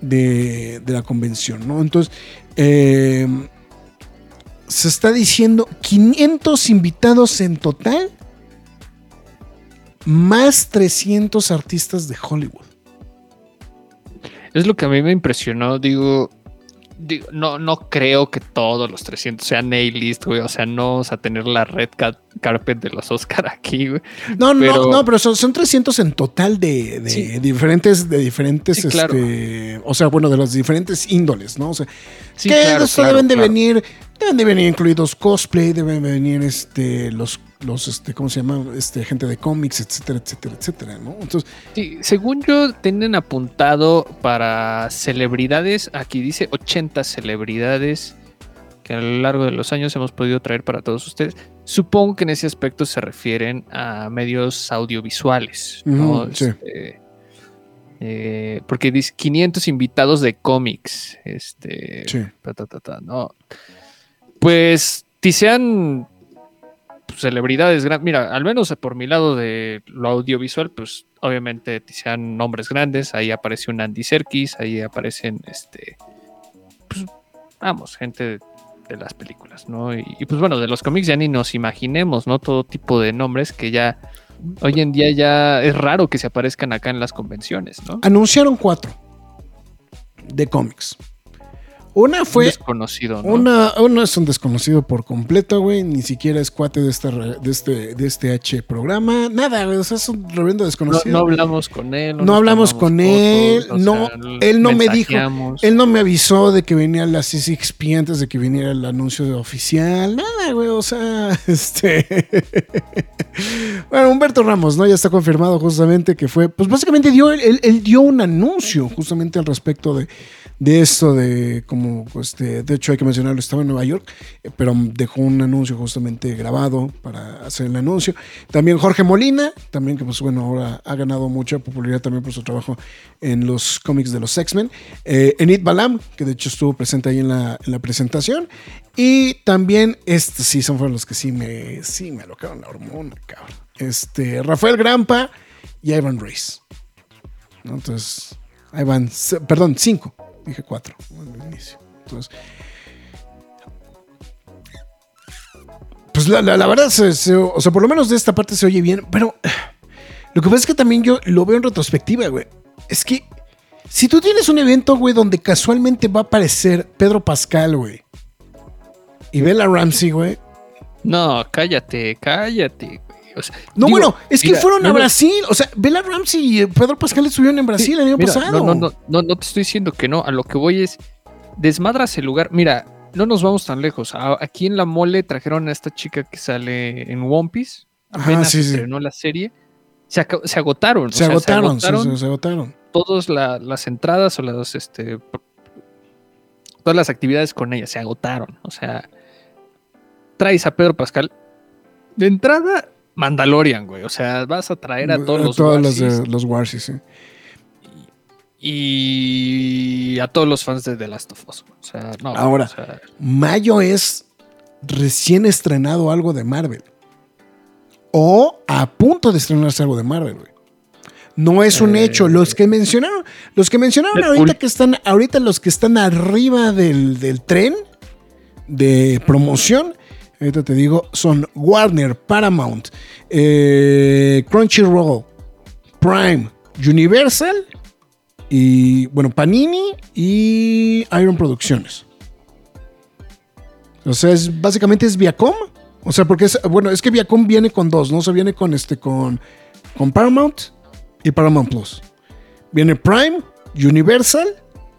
Speaker 2: de, de la convención, ¿no? Entonces, eh, se está diciendo 500 invitados en total, más 300 artistas de Hollywood.
Speaker 3: Es lo que a mí me impresionó, digo, digo, no, no creo que todos los 300 sean A-list, güey, o sea, no vamos a tener la red ca- carpet de los Oscar aquí, güey.
Speaker 2: No, no,
Speaker 3: Pero-
Speaker 2: no, pero son, son 300 en total de, de
Speaker 3: Sí.
Speaker 2: diferentes, de diferentes,
Speaker 3: Sí, claro.
Speaker 2: este, o sea, bueno, de los diferentes índoles, ¿no? O sea,
Speaker 3: Sí,
Speaker 2: que
Speaker 3: claro,
Speaker 2: esto
Speaker 3: claro,
Speaker 2: deben de venir, deben de venir incluidos cosplay, deben de venir este, los, los, este, ¿cómo se llama? Este, gente de cómics, etcétera, etcétera, etcétera, ¿no? Entonces,
Speaker 3: Sí, según yo, tienen apuntado para celebridades, aquí dice 80 celebridades que a lo largo de los años hemos podido traer para todos ustedes. Supongo que en ese aspecto se refieren a medios audiovisuales, ¿no?
Speaker 2: Sí.
Speaker 3: Este, eh, porque dice 500 invitados de cómics, este,
Speaker 2: sí.
Speaker 3: ta, ta, ta, no. Pues celebridades grandes. Mira, al menos por mi lado de lo audiovisual, pues obviamente sean nombres grandes. Ahí aparece un Andy Serkis, ahí aparecen este. Pues, vamos, gente de, de las películas, ¿no? Y, y, pues bueno, de los cómics ya ni nos imaginemos, ¿no? Todo tipo de nombres que ya. Hoy en día ya es raro que se aparezcan acá en las convenciones, ¿no?
Speaker 2: Anunciaron cuatro de cómics. Una fue.
Speaker 3: desconocido, ¿no?
Speaker 2: Una, uno es un desconocido por completo, güey. Ni siquiera es cuate de este, re- de este, de este H programa. Nada, güey. O sea, es un reverendo
Speaker 3: No,
Speaker 2: desconocido.
Speaker 3: no hablamos con él.
Speaker 2: No
Speaker 3: nos
Speaker 2: hablamos con él,
Speaker 3: fotos,
Speaker 2: no,
Speaker 3: sea,
Speaker 2: él no me dijo. Él no me avisó de que venía la C6P antes de que viniera el anuncio oficial. Nada, güey. O sea, este. bueno, Humberto Ramos, ¿no? Ya está confirmado justamente que fue. Pues básicamente dio, él, él dio un anuncio justamente al respecto de, de esto de como, este, de hecho hay que mencionarlo, estaba en Nueva York, eh, pero dejó un anuncio justamente grabado para hacer el anuncio. También Jorge Molina, también que pues bueno, ahora ha ganado mucha popularidad también por su trabajo en los cómics de los X-Men. Eh, Enid Balam, que de hecho estuvo presente ahí en la, en la presentación. Y también, este sí, son fueron los que sí me, sí me alocaron la hormona, cabrón. Este, Rafael Grampa y Ivan Reis. Entonces, ahí van, perdón, cinco. Dije cuatro. Entonces, pues la, la- verdad, o sea, por lo menos de esta parte se oye bien, pero lo que pasa es que también yo lo veo en retrospectiva, güey. Es que si tú tienes un evento, güey, donde casualmente va a aparecer Pedro Pascal, güey, y Bella Ramsey, güey.
Speaker 3: No, cállate, cállate. Güey. O sea,
Speaker 2: No,
Speaker 3: digo,
Speaker 2: bueno, es que
Speaker 3: mira,
Speaker 2: fueron a
Speaker 3: no,
Speaker 2: Brasil. O sea, Bella Ramsey y Pedro Pascal estuvieron en Brasil el año
Speaker 3: mira,
Speaker 2: pasado.
Speaker 3: No, no, no, no, te estoy diciendo que no. A lo que voy es, desmadras el lugar. Mira, no nos vamos tan lejos. A- aquí en La Mole trajeron a esta chica que sale en One Piece.
Speaker 2: Ajá,
Speaker 3: Apenas
Speaker 2: sí, sí.
Speaker 3: estrenó la serie. Se, se agotaron. o
Speaker 2: Se
Speaker 3: sea,
Speaker 2: agotaron,
Speaker 3: se agotaron
Speaker 2: se agotaron.
Speaker 3: todas la- las entradas o las, este, todas las actividades con ella se agotaron. O sea, traes a Pedro Pascal. De entrada, Mandalorian, güey. O sea, vas a traer a todos los
Speaker 2: Todos los,
Speaker 3: Warsis
Speaker 2: de, los Warsis, sí.
Speaker 3: y a todos los fans de The Last of Us. güey. O sea, no.
Speaker 2: Ahora.
Speaker 3: o sea,
Speaker 2: Mayo es recién estrenado algo de Marvel. O a punto de estrenarse algo de Marvel, güey. No es un
Speaker 3: Eh,
Speaker 2: hecho. Los que mencionaron, los que mencionaron
Speaker 3: Deadpool.
Speaker 2: ahorita que están, ahorita los que están arriba del, del tren de promoción, ahorita te digo, son Warner, Paramount, eh, Crunchyroll, Prime, Universal y bueno, Panini y Iron Producciones. O sea, es, básicamente es Viacom. O sea, porque es, bueno, es que Viacom viene con dos, ¿no? O viene con este, con, con Paramount y Paramount Plus. Viene Prime, Universal,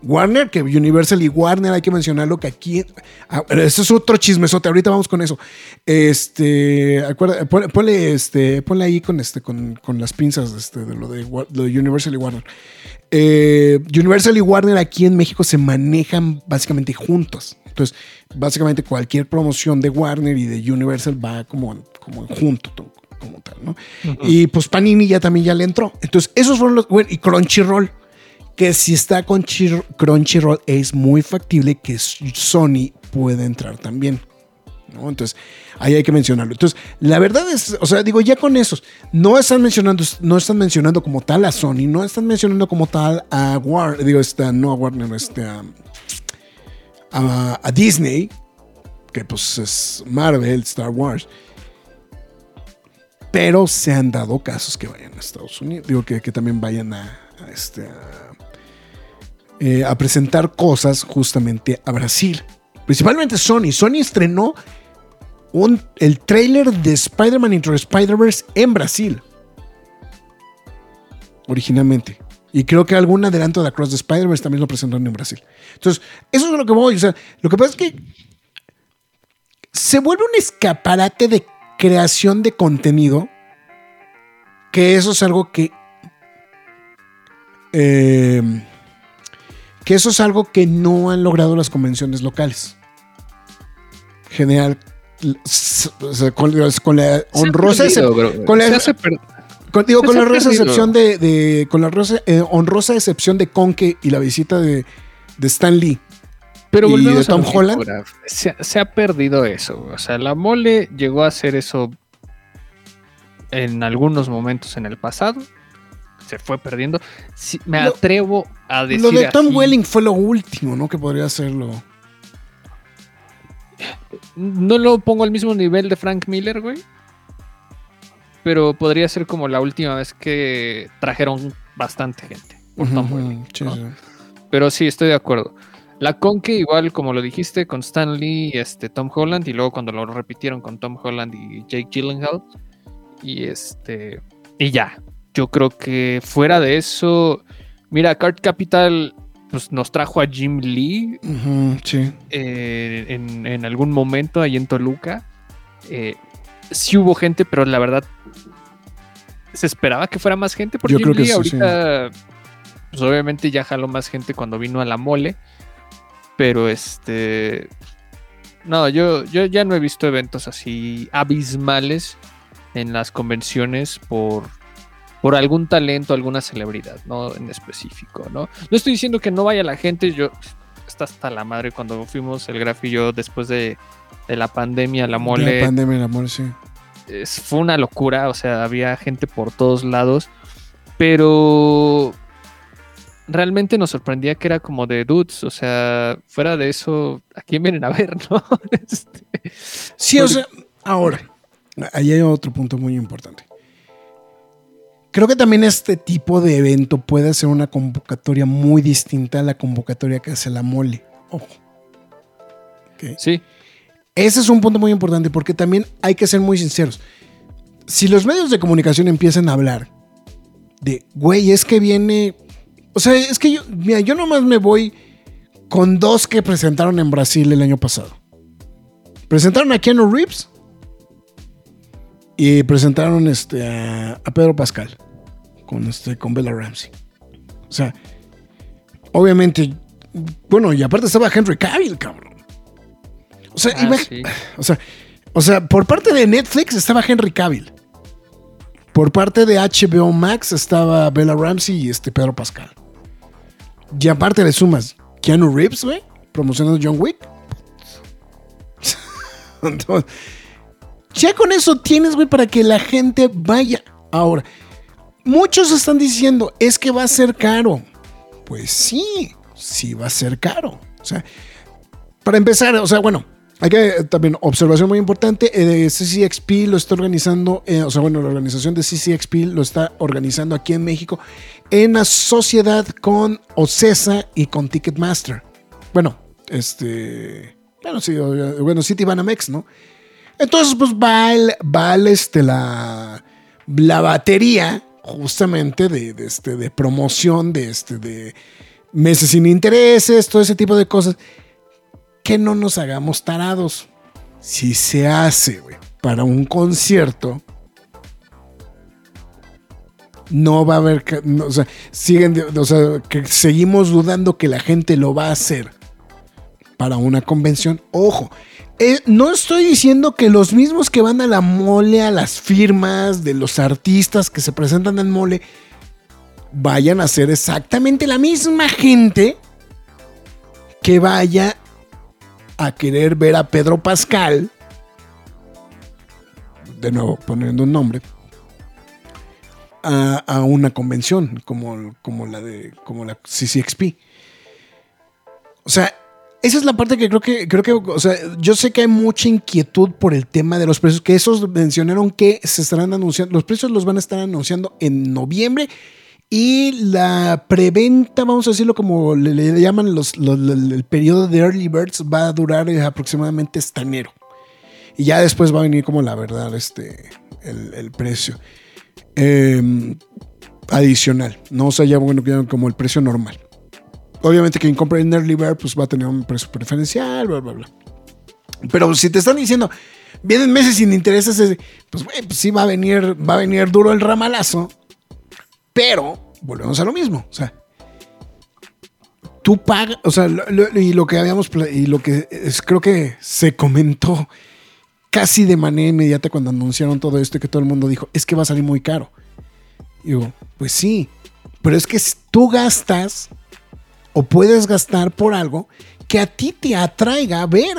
Speaker 2: Warner, que Universal y Warner hay que mencionarlo que aquí. ah, Eso es otro chismesote. Ahorita vamos con eso. Este. Acuerda, pon- ponle, este, ponle ahí con este, con, con las pinzas este, de lo de, lo de Universal y Warner. Eh, Universal y Warner aquí en México se manejan básicamente juntos. Entonces, básicamente cualquier promoción de Warner y de Universal va como, como junto, to- como tal, ¿no? Y pues Panini ya también ya le entró. Entonces, esos fueron los. Bueno, y Crunchyroll, que si está con Crunchyroll, es muy factible que Sony pueda entrar también. Entonces, ahí hay que mencionarlo. Entonces, la verdad es, o sea, digo, ya con esos, no están mencionando, no están mencionando como tal a Sony, no están mencionando como tal a Warner, digo, esta, no a Warner, este, a, a- Disney, que pues es Marvel, Star Wars. Pero se han dado casos que vayan a Estados Unidos, digo, que, que también vayan a este, a, eh, a presentar cosas justamente a Brasil. Principalmente Sony. Sony estrenó el trailer de Spider-Man Into Spider-Verse en Brasil. Originalmente. Y creo que algún adelanto de Across the Spider-Verse también lo presentaron en Brasil. Entonces, eso es lo que voy. O sea, lo que pasa es que se vuelve un escaparate de creación de contenido. Que eso es algo que. eh, que eso es algo que no han logrado las convenciones locales. General. con, con la honrosa
Speaker 3: Se ha
Speaker 2: excep-
Speaker 3: perdido, bro.
Speaker 2: con la- con, digo, con la honrosa excepción de, de- con la rosa- eh, honrosa excepción de Conke y la visita de, de Stan Lee.
Speaker 3: Pero
Speaker 2: ¿Y de
Speaker 3: a
Speaker 2: Tom Holland?
Speaker 3: Se, se ha perdido eso. O sea, la mole llegó a hacer eso en algunos momentos en el pasado. Se fue perdiendo. Sí, me
Speaker 2: Lo-
Speaker 3: atrevo a decir.
Speaker 2: Lo de Tom
Speaker 3: así,
Speaker 2: Welling fue lo último, ¿no? Que podría hacerlo.
Speaker 3: No lo pongo al mismo nivel de Frank Miller, güey. Pero podría ser como la última vez que trajeron bastante gente. por Tom Welling,
Speaker 2: sí,
Speaker 3: ¿no?
Speaker 2: sí.
Speaker 3: Pero sí, estoy de acuerdo. La Conque, igual como lo dijiste, con Stan Lee y este, Tom Holland, y luego cuando lo repitieron con Tom Holland y Jake Gyllenhaal. Y este. Y ya. Yo creo que fuera de eso. Mira, Card Capital pues, nos trajo a Jim Lee
Speaker 2: sí.
Speaker 3: eh, en, en algún momento ahí en Toluca. Eh, sí hubo gente, pero la verdad se esperaba que fuera más gente por
Speaker 2: Yo
Speaker 3: Jim
Speaker 2: creo que
Speaker 3: Lee.
Speaker 2: sí,
Speaker 3: Ahorita, pues obviamente ya jaló más gente cuando vino a la mole. Pero este. No, yo, yo ya no he visto eventos así abismales en las convenciones por, por algún talento, alguna celebridad, ¿no? En específico, ¿no? No estoy diciendo que no vaya la gente, yo está hasta la madre cuando fuimos el Graf y yo después de, de la pandemia, la mole,
Speaker 2: La pandemia, el amor, sí.
Speaker 3: es- fue una locura, o sea, había gente por todos lados, pero realmente nos sorprendía que era como de dudes, o sea, fuera de eso, ¿a quién vienen a ver, no? Este,
Speaker 2: Sí, o
Speaker 3: Porque-
Speaker 2: sea, ahora, ahí hay otro punto muy importante. Creo que también este tipo de evento puede ser una convocatoria muy distinta a la convocatoria que hace la mole. Ojo.
Speaker 3: Sí,
Speaker 2: Ese es un punto muy importante porque también hay que ser muy sinceros. Si los medios de comunicación empiezan a hablar de, güey, es que viene. O sea, es que yo, mira, yo nomás me voy con dos que presentaron en Brasil el año pasado. Presentaron a Keanu Reeves y presentaron este, a, a Pedro Pascal con, este, con Bella Ramsey. O sea, obviamente, bueno, y aparte estaba Henry Cavill, cabrón. O sea,
Speaker 3: Ah, sí.
Speaker 2: o sea, o sea, por parte de Netflix estaba Henry Cavill. Por parte de HBO Max estaba Bella Ramsey y este Pedro Pascal. Y aparte le sumas Keanu Reeves, güey, promocionando John Wick. Entonces, ya con eso tienes, güey, para que la gente vaya. Ahora, muchos están diciendo, es que va a ser caro. Pues sí, sí va a ser caro. O sea, para empezar, o sea, bueno, hay que eh, también, observación muy importante, eh, CCXP lo está organizando, eh, o sea, bueno, la organización de CCXP lo está organizando aquí en México en la sociedad con OCESA y con Ticketmaster. Bueno, este, bueno, sí, o- bueno, City Banamex, ¿no? Entonces, pues va, el, va este, la, la batería justamente de, este, de promoción, de, este, de meses sin intereses, todo ese tipo de cosas. Que no nos hagamos tarados. Si se hace, para un concierto, no va a haber, o sea, siguen, o sea, que seguimos dudando que la gente lo va a hacer para una convención. Ojo, eh, no estoy diciendo que los mismos que van a la mole, a las firmas de los artistas que se presentan en mole, vayan a ser exactamente la misma gente que vaya a querer ver a Pedro Pascal, de nuevo poniendo un nombre, a, una convención como, como la de como la CCXP. O sea, esa es la parte que creo que, creo que, o sea, yo sé que hay mucha inquietud por el tema de los precios, que esos mencionaron que se estarán anunciando, los precios los van a estar anunciando en noviembre y la preventa, vamos a decirlo como le, llaman los, el, periodo de early birds, va a durar eh, aproximadamente hasta enero. Y ya después va a venir como la verdad, este, el, precio eh, adicional, no o sea, ya bueno, como el precio normal. Obviamente quien compra en Early Bird pues va a tener un precio preferencial, bla, bla, bla. Pero si te están diciendo, vienen meses sin intereses, es- pues, güey, pues sí va a venir, va a venir duro el ramalazo, pero volvemos a lo mismo, o sea, tú pagas, o sea, y lo que habíamos, y lo que es, creo que se comentó casi de manera inmediata cuando anunciaron todo esto y que todo el mundo dijo, es que va a salir muy caro. Y digo, pues sí, pero es que tú gastas o puedes gastar por algo que a ti te atraiga a ver.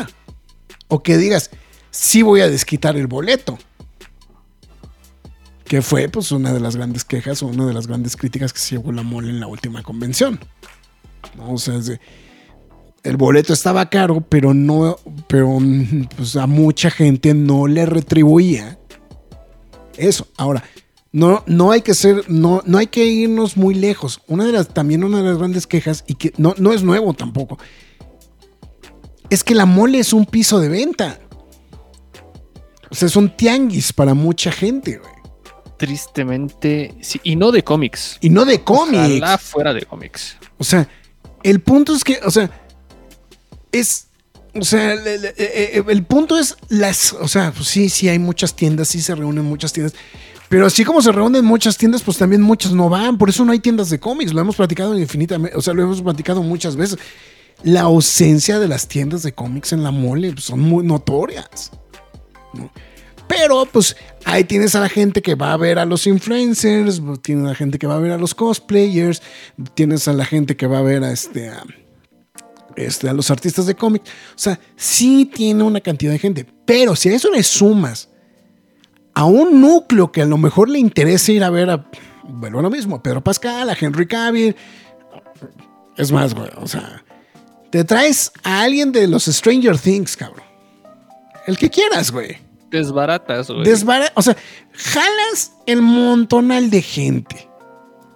Speaker 2: O que digas, sí voy a desquitar el boleto. Que fue pues una de las grandes quejas o una de las grandes críticas que se llevó la mole en la última convención. O sea, el boleto estaba caro, pero no, pero pues a mucha gente no le retribuía eso. Ahora, no, no hay que ser, no, no hay que irnos muy lejos. Una de las, también una de las grandes quejas, y que no, no es nuevo tampoco, es que la mole es un piso de venta. O sea, es un tianguis para mucha gente, güey.
Speaker 3: Tristemente, sí, y no de cómics.
Speaker 2: Y no de cómics.
Speaker 3: Ojalá fuera de cómics.
Speaker 2: O sea, el punto es que, o sea, es. O sea, el, el- el- el punto es las. O sea, pues sí, sí hay muchas tiendas, sí se reúnen muchas tiendas. Pero así como se reúnen muchas tiendas, pues también muchas no van. Por eso no hay tiendas de cómics. Lo hemos platicado infinitamente. O sea, lo hemos platicado muchas veces. La ausencia de las tiendas de cómics en la mole pues, son muy notorias. ¿no? Pero pues ahí tienes a la gente que va a ver a los influencers, tienes a la gente que va a ver a los cosplayers, tienes a la gente que va a ver a este este, a los artistas de cómic. O sea, sí tiene una cantidad de gente. Pero si a eso le sumas a un núcleo que a lo mejor le interesa ir a ver a, bueno, lo mismo, a Pedro Pascal, a Henry Cavill. Es más, güey, o sea, te traes a alguien de los Stranger Things, cabrón. El que quieras, güey.
Speaker 3: Desbaratas, güey.
Speaker 2: Desbara- o sea, jalas el montonal de gente.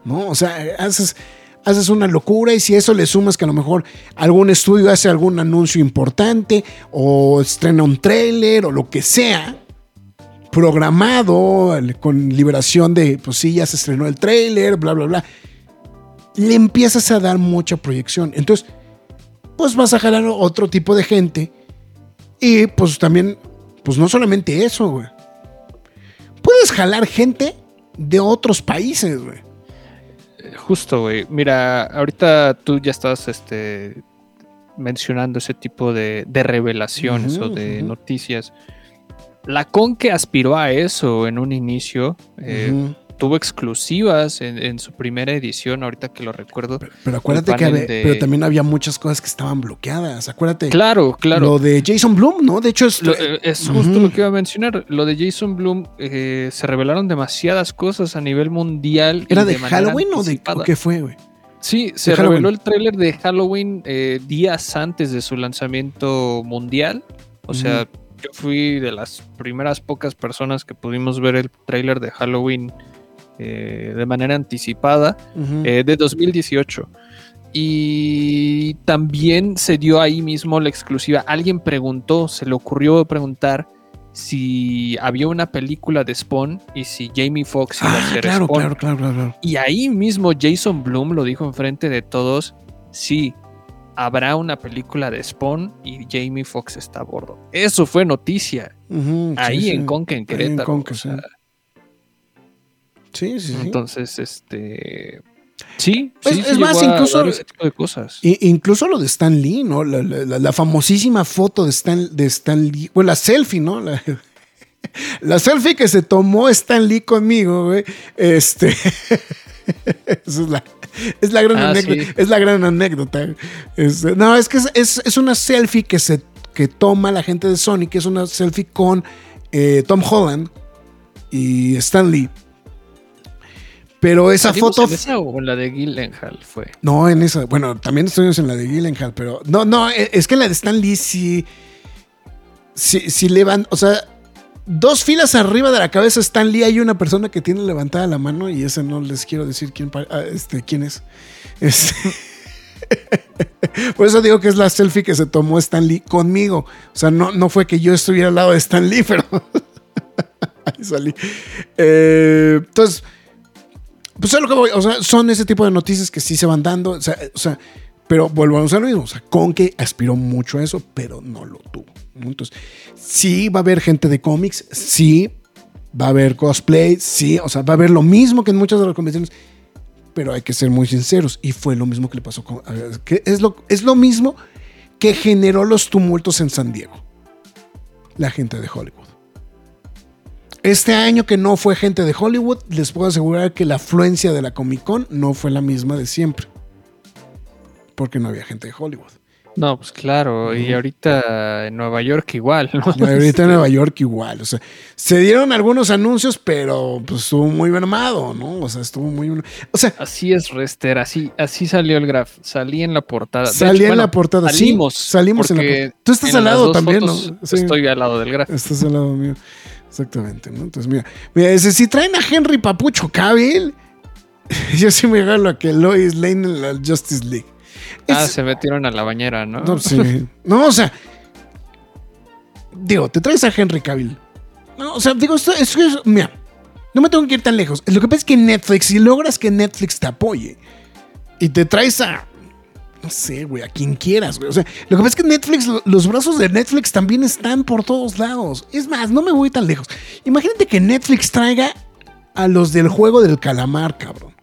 Speaker 2: ¿No? O sea, haces, haces una locura y si eso le sumas que a lo mejor algún estudio hace algún anuncio importante o estrena un tráiler o lo que sea programado con liberación de, pues sí, ya se estrenó el tráiler, bla, bla, bla. Le empiezas a dar mucha proyección. Entonces, pues vas a jalar otro tipo de gente y pues también, pues no solamente eso, güey. Puedes jalar gente de otros países, güey.
Speaker 3: Justo, güey. Mira, ahorita tú ya estás este, mencionando ese tipo de, de revelaciones o de noticias. La con que aspiró a eso en un inicio, eh, tuvo exclusivas en, en su primera edición, ahorita que lo recuerdo.
Speaker 2: pero, pero acuérdate que
Speaker 3: de-
Speaker 2: pero también había muchas cosas que estaban bloqueadas. Acuérdate.
Speaker 3: Claro, claro.
Speaker 2: Lo de Jason Bloom, ¿no? De hecho, es,
Speaker 3: Lo- eh, es justo lo que iba a mencionar. Lo de Jason Bloom, eh, se revelaron demasiadas cosas a nivel mundial.
Speaker 2: ¿era de, Halloween o de o qué fue, güey?
Speaker 3: Sí, se reveló el tráiler de Halloween eh, días antes de su lanzamiento mundial. O sea, yo fui de las primeras pocas personas que pudimos ver el tráiler de Halloween eh, de manera anticipada eh, de 2018. Y también se dio ahí mismo la exclusiva. Alguien preguntó, se le ocurrió preguntar si había una película de Spawn y si Jamie Foxx iba a
Speaker 2: Ah,
Speaker 3: ser
Speaker 2: claro,
Speaker 3: Spawn.
Speaker 2: claro, claro, claro, claro.
Speaker 3: Y ahí mismo Jason Bloom lo dijo enfrente de todos, sí, habrá una película de Spawn y Jamie Foxx está a bordo. Eso fue noticia,
Speaker 2: sí,
Speaker 3: ahí
Speaker 2: sí.
Speaker 3: en Conca, en
Speaker 2: en
Speaker 3: Querétaro.
Speaker 2: Conca,
Speaker 3: o sea,
Speaker 2: Sí, sí, sí.
Speaker 3: Entonces, este... Sí,
Speaker 2: Es-
Speaker 3: sí,
Speaker 2: más, incluso-
Speaker 3: dar ese tipo de cosas.
Speaker 2: Incluso lo de Stan Lee, ¿no? La, la- la- la famosísima foto de Stan, de Stan Lee. Bueno, la selfie, ¿no? La, la selfie que se tomó Stan Lee conmigo, güey. Este. Esa es la, es la gran
Speaker 3: Ah,
Speaker 2: anécdota.
Speaker 3: sí.
Speaker 2: Es la gran anécdota. No, es que es, es- es una selfie que se que toma la gente de Sony, que es una selfie con eh, Tom Holland y Stan Lee. Pero esa
Speaker 3: ¿Salimos
Speaker 2: foto.
Speaker 3: en esa o en la de Gyllenhaal fue?
Speaker 2: No, en esa. Bueno, también estuvimos en la de Gyllenhaal, pero. No, no, e- es que en la de Stan Lee sí. Sí, sí levan. O sea, dos filas arriba de la cabeza Stan Lee hay una persona que tiene levantada la mano y esa no les quiero decir quién, ah, este, quién es. Este- Por eso digo que es la selfie que se tomó Stan Lee conmigo. O sea, no, no fue que yo estuviera al lado de Stan Lee, pero. Ahí salí. Eh, entonces. Pues es lo que voy, o sea, son ese tipo de noticias que sí se van dando, o sea, pero volvamos a lo mismo, o sea, con que aspiró mucho a eso, pero no lo tuvo. Entonces, sí va a haber gente de cómics, sí va a haber cosplay, sí, o sea, va a haber lo mismo que en muchas de las convenciones, pero hay que ser muy sinceros, y fue lo mismo que le pasó con, que es lo, es lo mismo que generó los tumultos en San Diego, la gente de Hollywood. Este año que no fue gente de Hollywood, les puedo asegurar que la afluencia de la Comic Con no fue la misma de siempre. Porque no había gente de Hollywood.
Speaker 3: No, pues claro, y ahorita en Nueva York igual, ¿no?
Speaker 2: Ahorita en Nueva York igual. O sea, se dieron algunos anuncios, pero pues estuvo muy bien armado, ¿no? O sea, estuvo muy. O sea,
Speaker 3: Así es, Rester, así, así salió el graph, salí en la portada.
Speaker 2: Salí
Speaker 3: hecho,
Speaker 2: en
Speaker 3: bueno,
Speaker 2: la portada. Sí,
Speaker 3: Salimos,
Speaker 2: salimos en la portada. Tú estás al lado también,
Speaker 3: fotos
Speaker 2: ¿no? Sí.
Speaker 3: Estoy al lado del graph.
Speaker 2: Estás al lado mío. Exactamente, ¿no? Entonces, mira, mira, dice, si traen a Henry Papucho Cavill, yo sí me regalo a que Lois Lane en la Justice League.
Speaker 3: Ah,
Speaker 2: Es-
Speaker 3: se metieron a la bañera, ¿no?
Speaker 2: no, sí. No, o sea. Digo, te traes a Henry Cavill. No, o sea, digo, esto, esto es. Mira, no me tengo que ir tan lejos. Lo que pasa es que Netflix, si logras que Netflix te apoye y te traes a. No sé, güey, a quien quieras, güey. O sea, lo que pasa es que Netflix, lo- los brazos de Netflix también están por todos lados. Es más, no me voy tan lejos. Imagínate que Netflix traiga a los del juego del calamar, cabrón.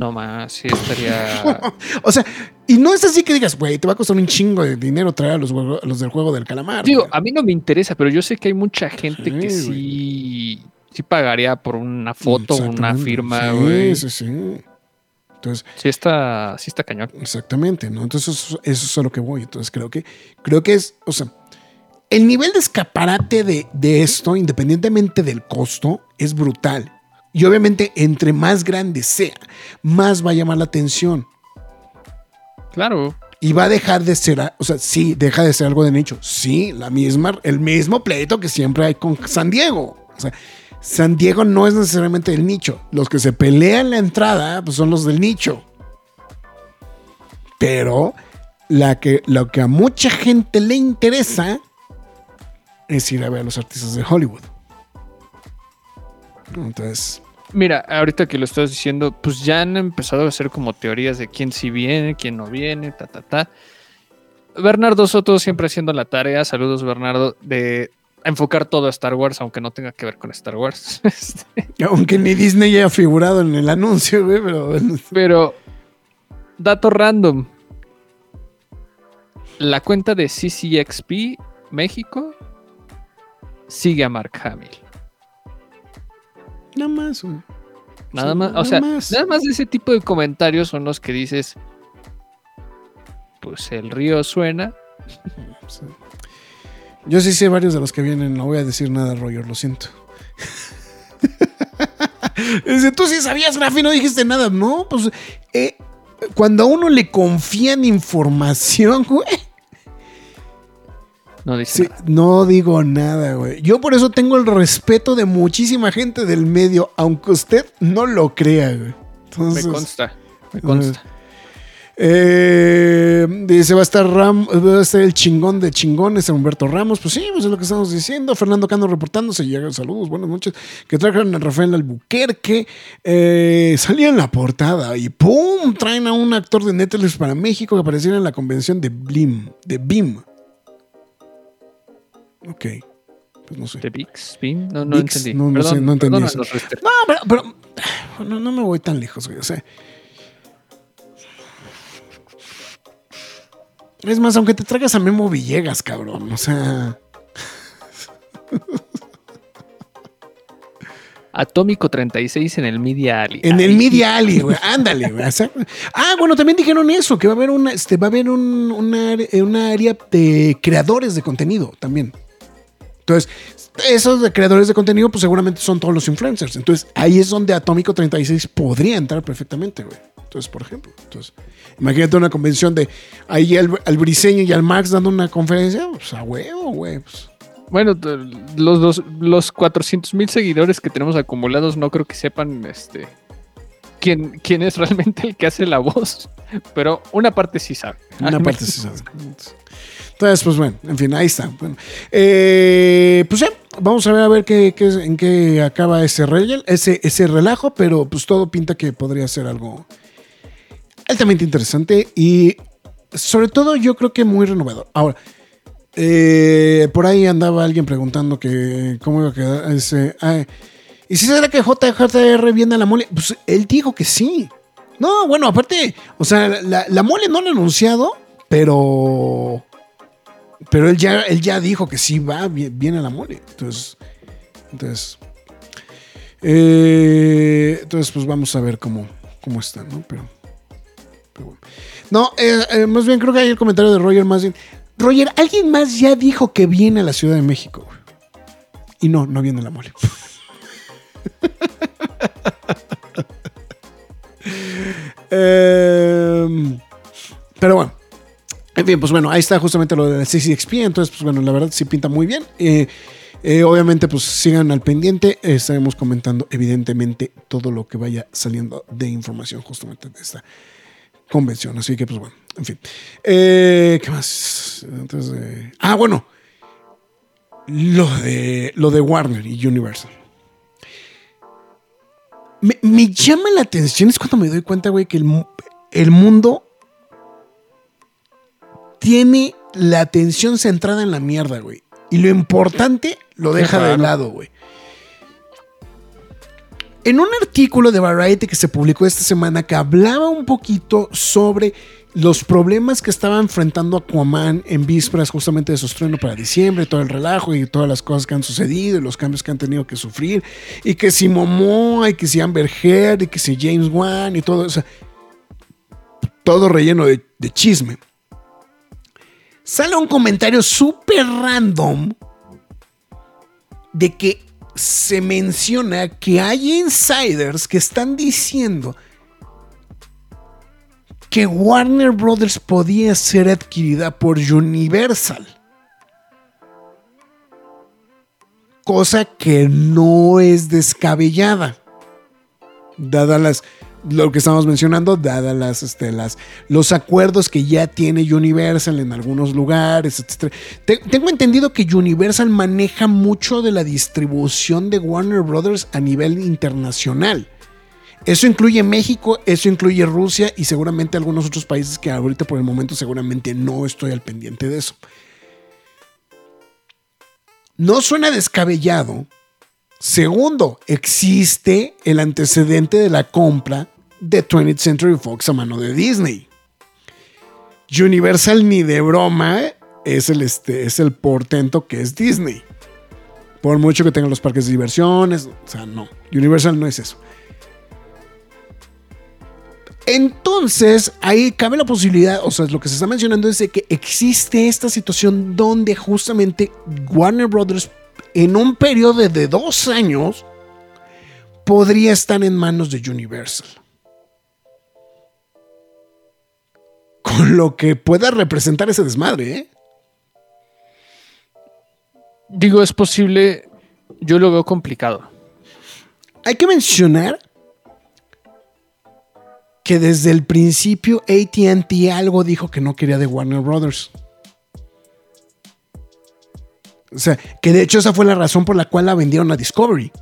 Speaker 3: No más, sí estaría.
Speaker 2: O sea, y no es así que digas, güey, te va a costar un chingo de dinero traer a los, a los del juego del calamar.
Speaker 3: Digo,
Speaker 2: güey.
Speaker 3: a mí no me interesa, pero yo sé que hay mucha gente que
Speaker 2: Sí,
Speaker 3: sí, sí pagaría por una foto, una firma,
Speaker 2: Sí,
Speaker 3: güey.
Speaker 2: Sí, sí, Entonces,
Speaker 3: Sí está, sí está cañón.
Speaker 2: exactamente, ¿no? Entonces, eso, eso es a lo que voy. Entonces, creo que, creo que es, o sea, el nivel de escaparate de, de esto, independientemente del costo, es brutal. Y obviamente, entre más grande sea, más va a llamar la atención.
Speaker 3: Claro.
Speaker 2: Y va a dejar de ser, o sea, sí, deja de ser algo de nicho. Sí, la misma, el mismo pleito que siempre hay con San Diego. O sea, San Diego no es necesariamente el nicho. Los que se pelean la entrada, pues son los del nicho. Pero la que, lo que a mucha gente le interesa es ir a ver a los artistas de Hollywood. Entonces,
Speaker 3: Mira, ahorita que lo estás diciendo, pues ya han empezado a hacer como teorías de quién sí viene, quién no viene, ta, ta, ta. Bernardo Soto siempre haciendo la tarea, saludos Bernardo, de enfocar todo a Star Wars, aunque no tenga que ver con Star Wars. Este,
Speaker 2: aunque ni Disney haya figurado en el anuncio, güey, pero.
Speaker 3: Pero, dato random. La cuenta de CCXP México sigue a Mark Hamill.
Speaker 2: Nada más.
Speaker 3: Nada más, o sea,
Speaker 2: más.
Speaker 3: nada más de ese tipo de comentarios son los que dices, pues el río suena.
Speaker 2: Sí. Yo sí sé varios de los que vienen, no voy a decir nada, Roger, lo siento. Dice, tú sí sabías, Rafi, no dijiste nada. No, pues eh, cuando a uno le confían información, güey,
Speaker 3: No dice
Speaker 2: sí,
Speaker 3: nada.
Speaker 2: no digo nada, güey. Yo por eso tengo el respeto de muchísima gente del medio, aunque usted no lo crea, güey.
Speaker 3: Me consta, me consta.
Speaker 2: Eh, dice, va a estar Ram, va a estar el chingón de chingones, Humberto Ramos. Pues sí, pues es lo que estamos diciendo. Fernando Cano reportándose. Llega, saludos, buenas noches. Que trajeron a Rafael Albuquerque. Eh, salía en la portada y ¡pum! Traen a un actor de Netflix para México que apareciera en la convención de Blim, de BIM. Ok, pues no sé.
Speaker 3: ¿De Vix? ¿Spin? No, no
Speaker 2: Vix,
Speaker 3: entendí.
Speaker 2: no, no sé, no entendí eso. No, pero, pero no, no me voy tan lejos, güey. O sea. Es más, aunque te traigas a Memo Villegas, cabrón. O sea.
Speaker 3: Atómico 36 en el Media Alley.
Speaker 2: En el Media Alley, güey. Ándale, güey. Ah, bueno, también dijeron eso, que va a haber una, este, va a haber un, una, are- una área de creadores de contenido también. Entonces, esos de creadores de contenido, pues seguramente son todos los influencers. Entonces, ahí es donde Atómico 36 podría entrar perfectamente, güey. Entonces, por ejemplo, entonces, imagínate una convención de ahí al, al Briseño y al Max dando una conferencia, pues a huevo, güey. pues.
Speaker 3: Bueno, los, dos, los 400 mil seguidores que tenemos acumulados no creo que sepan este quién, quién es realmente el que hace la voz, pero una parte sí sabe.
Speaker 2: Una parte sí sabe. Entonces, pues bueno, en fin, ahí está. Eh, pues ya, vamos a ver a ver qué, qué- en qué acaba ese, ese, ese relajo, pero pues todo pinta que podría ser algo altamente interesante y sobre todo yo creo que muy renovador. Ahora, eh, por ahí andaba alguien preguntando que cómo iba a quedar ese... ¿Y si será que JJR viene a la mole? Pues él dijo que sí. No, bueno, aparte, o sea, la, la mole no lo ha anunciado, pero. Pero él ya, él ya dijo que sí va, vi- viene a la mole. Entonces. Entonces. eh, entonces, pues vamos a ver cómo, cómo está, ¿no? Pero. bueno. No, eh, eh, más bien creo que hay el comentario de Roger más bien. Roger, alguien más ya dijo que viene a la Ciudad de México. Y no, no viene a la mole. Em, pero bueno. En fin, pues bueno, ahí está justamente lo de la CCXP. Entonces, pues bueno, la verdad sí pinta muy bien. Eh, eh, obviamente, pues sigan al pendiente. Estaremos comentando, evidentemente, todo lo que vaya saliendo de información justamente de esta convención. Así que, pues bueno, en fin. Eh, ¿Qué más? Ah, bueno. Lo de, lo de Warner y Universal. Me, me llama la atención, es cuando me doy cuenta, güey, que el, el mundo tiene la atención centrada en la mierda, güey. Y lo importante lo deja de lado, güey. En un artículo de Variety que se publicó esta semana que hablaba un poquito sobre los problemas que estaba enfrentando Aquaman en vísperas justamente de su estreno para diciembre, todo el relajo y todas las cosas que han sucedido y los cambios que han tenido que sufrir y que si Momoa y que si Amber Heard y que si James Wan y todo eso, todo relleno de, de chisme. Sale un comentario súper random de que se menciona que hay insiders que están diciendo que Warner Brothers podía ser adquirida por Universal. Cosa que no es descabellada. Dada las lo que estamos mencionando, dadas las, este, las, los acuerdos que ya tiene Universal en algunos lugares, etc. Te- tengo entendido que Universal maneja mucho de la distribución de Warner Brothers a nivel internacional. Eso incluye México, eso incluye Rusia y seguramente algunos otros países que ahorita por el momento seguramente no estoy al pendiente de eso. No suena descabellado. Segundo, existe el antecedente de la compra de 20th Century Fox a mano de Disney. Universal ni de broma es el, este, es el portento que es Disney. Por mucho que tengan los parques de diversiones, o sea, no. Universal no es eso. Entonces, ahí cabe la posibilidad, o sea, lo que se está mencionando es que existe esta situación donde justamente Warner Brothers en un periodo de dos años podría estar en manos de Universal. Con lo que pueda representar ese desmadre, ¿eh?
Speaker 3: Digo, es posible. Yo lo veo complicado.
Speaker 2: Hay que mencionar que desde el principio ATT algo dijo que no quería de Warner Brothers. O sea, que de hecho esa fue la razón por la cual la vendieron a Discovery.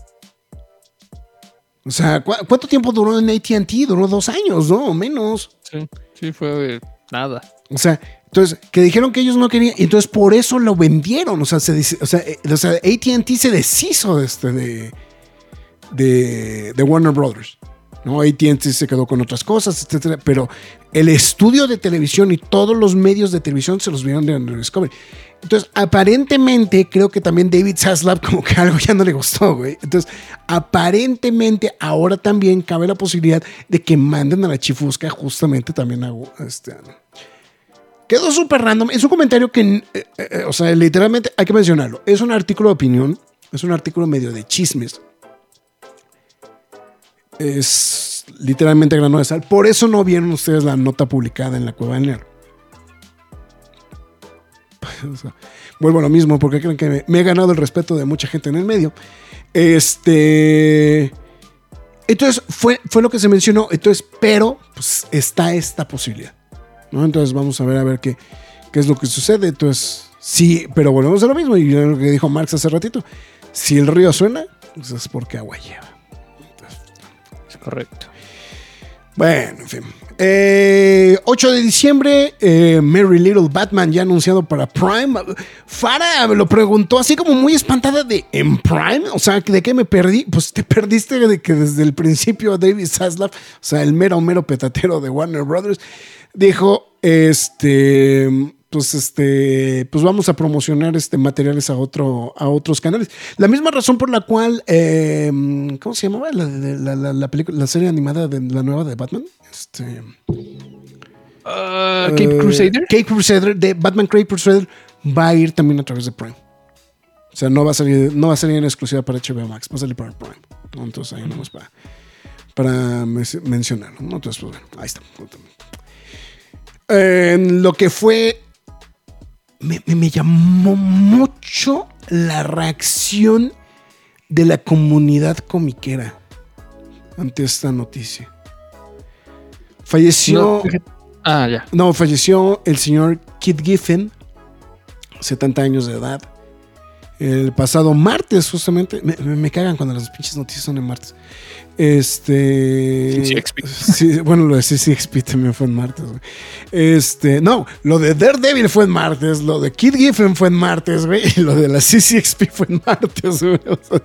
Speaker 2: O sea, ¿cu- ¿cuánto tiempo duró en ATT? Duró dos años, ¿no? O menos.
Speaker 3: Sí, sí, fue nada.
Speaker 2: O sea, entonces, que dijeron que ellos no querían, entonces por eso lo vendieron. O sea, se, o sea, eh, o sea, ATT se deshizo de, este, de, de, de Warner Brothers. ¿no? ATT se quedó con otras cosas, etcétera. Pero el estudio de televisión y todos los medios de televisión se los vieron de Discovery. Entonces, aparentemente, creo que también David Zaslav como que algo ya no le gustó, güey. Entonces, aparentemente, ahora también cabe la posibilidad de que manden a la chifusca justamente también a, este, Quedó súper random. Es un comentario que, eh, eh, o sea, literalmente hay que mencionarlo. Es un artículo de opinión. Es un artículo medio de chismes. Es literalmente grano de sal. Por eso no vieron ustedes la nota publicada en la cueva del Nero. O sea, vuelvo a lo mismo porque creen que me, me he ganado el respeto de mucha gente en el medio. Este. Entonces, fue, fue lo que se mencionó. Entonces, pero pues, está esta posibilidad. ¿no? Entonces, vamos a ver a ver qué, qué es lo que sucede. Entonces, sí, pero volvemos a lo mismo. Y lo que dijo Marx hace ratito. Si el río suena, pues es porque agua lleva.
Speaker 3: Es correcto.
Speaker 2: Bueno, en fin. Eh, 8 de diciembre, eh, Merry Little Batman ya anunciado para Prime. Farah lo preguntó así como muy espantada de ¿en Prime? O sea, ¿de qué me perdí? Pues te perdiste de que desde el principio David Zaslav, o sea, el mero, mero petatero de Warner Brothers, dijo, este, pues este, pues vamos a promocionar este materiales a otro, a otros canales. La misma razón por la cual, eh, ¿cómo se llamaba la, la, la, la película, la serie animada de la nueva de Batman? Este,
Speaker 3: Ah, Cape
Speaker 2: eh,
Speaker 3: Crusader.
Speaker 2: Cape Crusader de Batman Cape Crusader va a ir también a través de Prime. O sea, no va a salir, no va a salir en exclusiva para HBO Max, va a salir para Prime. Entonces ahí nomás para, para mencionarlo. Entonces, pues bueno, ahí está. En lo que fue. Me, me- me llamó mucho la reacción de la comunidad comiquera ante esta noticia. Falleció.
Speaker 3: No, Ah, ya.
Speaker 2: No, falleció el señor Kit Giffen, 70 años de edad. El pasado martes, justamente. Me, me- me cagan cuando las pinches noticias son en martes. Este.
Speaker 3: CCXP.
Speaker 2: Sí, bueno, lo de CCXP también fue en martes. güey. Este. No, lo de Daredevil fue en martes. Lo de Kid Giffen fue en martes, güey. Y lo de la CCXP fue en martes, güey. O sea,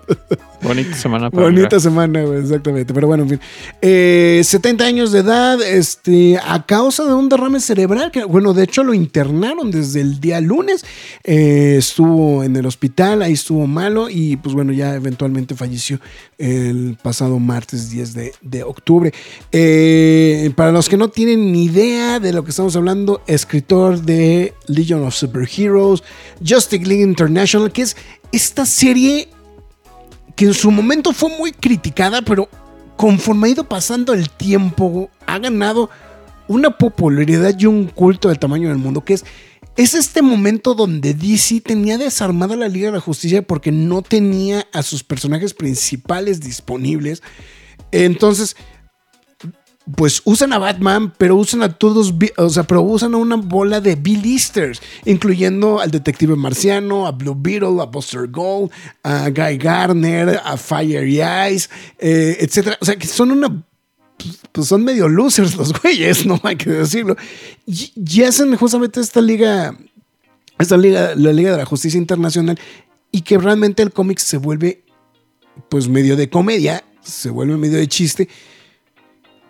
Speaker 3: Bonita semana para
Speaker 2: Bonita
Speaker 3: mirar.
Speaker 2: semana, güey, exactamente. Pero bueno, en fin. Eh, 70 años de edad, este, a causa de un derrame cerebral, que, bueno, de hecho lo internaron desde el día lunes. Eh, estuvo en el hospital, ahí estuvo malo y pues bueno, ya eventualmente falleció el pasado martes 10 de, de octubre. Eh, para los que no tienen ni idea de lo que estamos hablando, escritor de Legion of Superheroes, Justice League International, que es esta serie que en su momento fue muy criticada, pero conforme ha ido pasando el tiempo, ha ganado una popularidad y un culto del tamaño del mundo, que es, es este momento donde DC tenía desarmada la Liga de la Justicia porque no tenía a sus personajes principales disponibles. Entonces, pues usan a Batman, pero usan a todos, o sea, pero usan a una bola de B-listers, incluyendo al detective marciano, a Blue Beetle, a Buster Gold, a Guy Garner, a Fiery Eyes, eh, etcétera. O sea, que son una pues son medio losers los güeyes, no hay que decirlo. Y, y hacen justamente esta liga, esta liga, la Liga de la Justicia Internacional, y que realmente el cómic se vuelve, pues medio de comedia, se vuelve medio de chiste,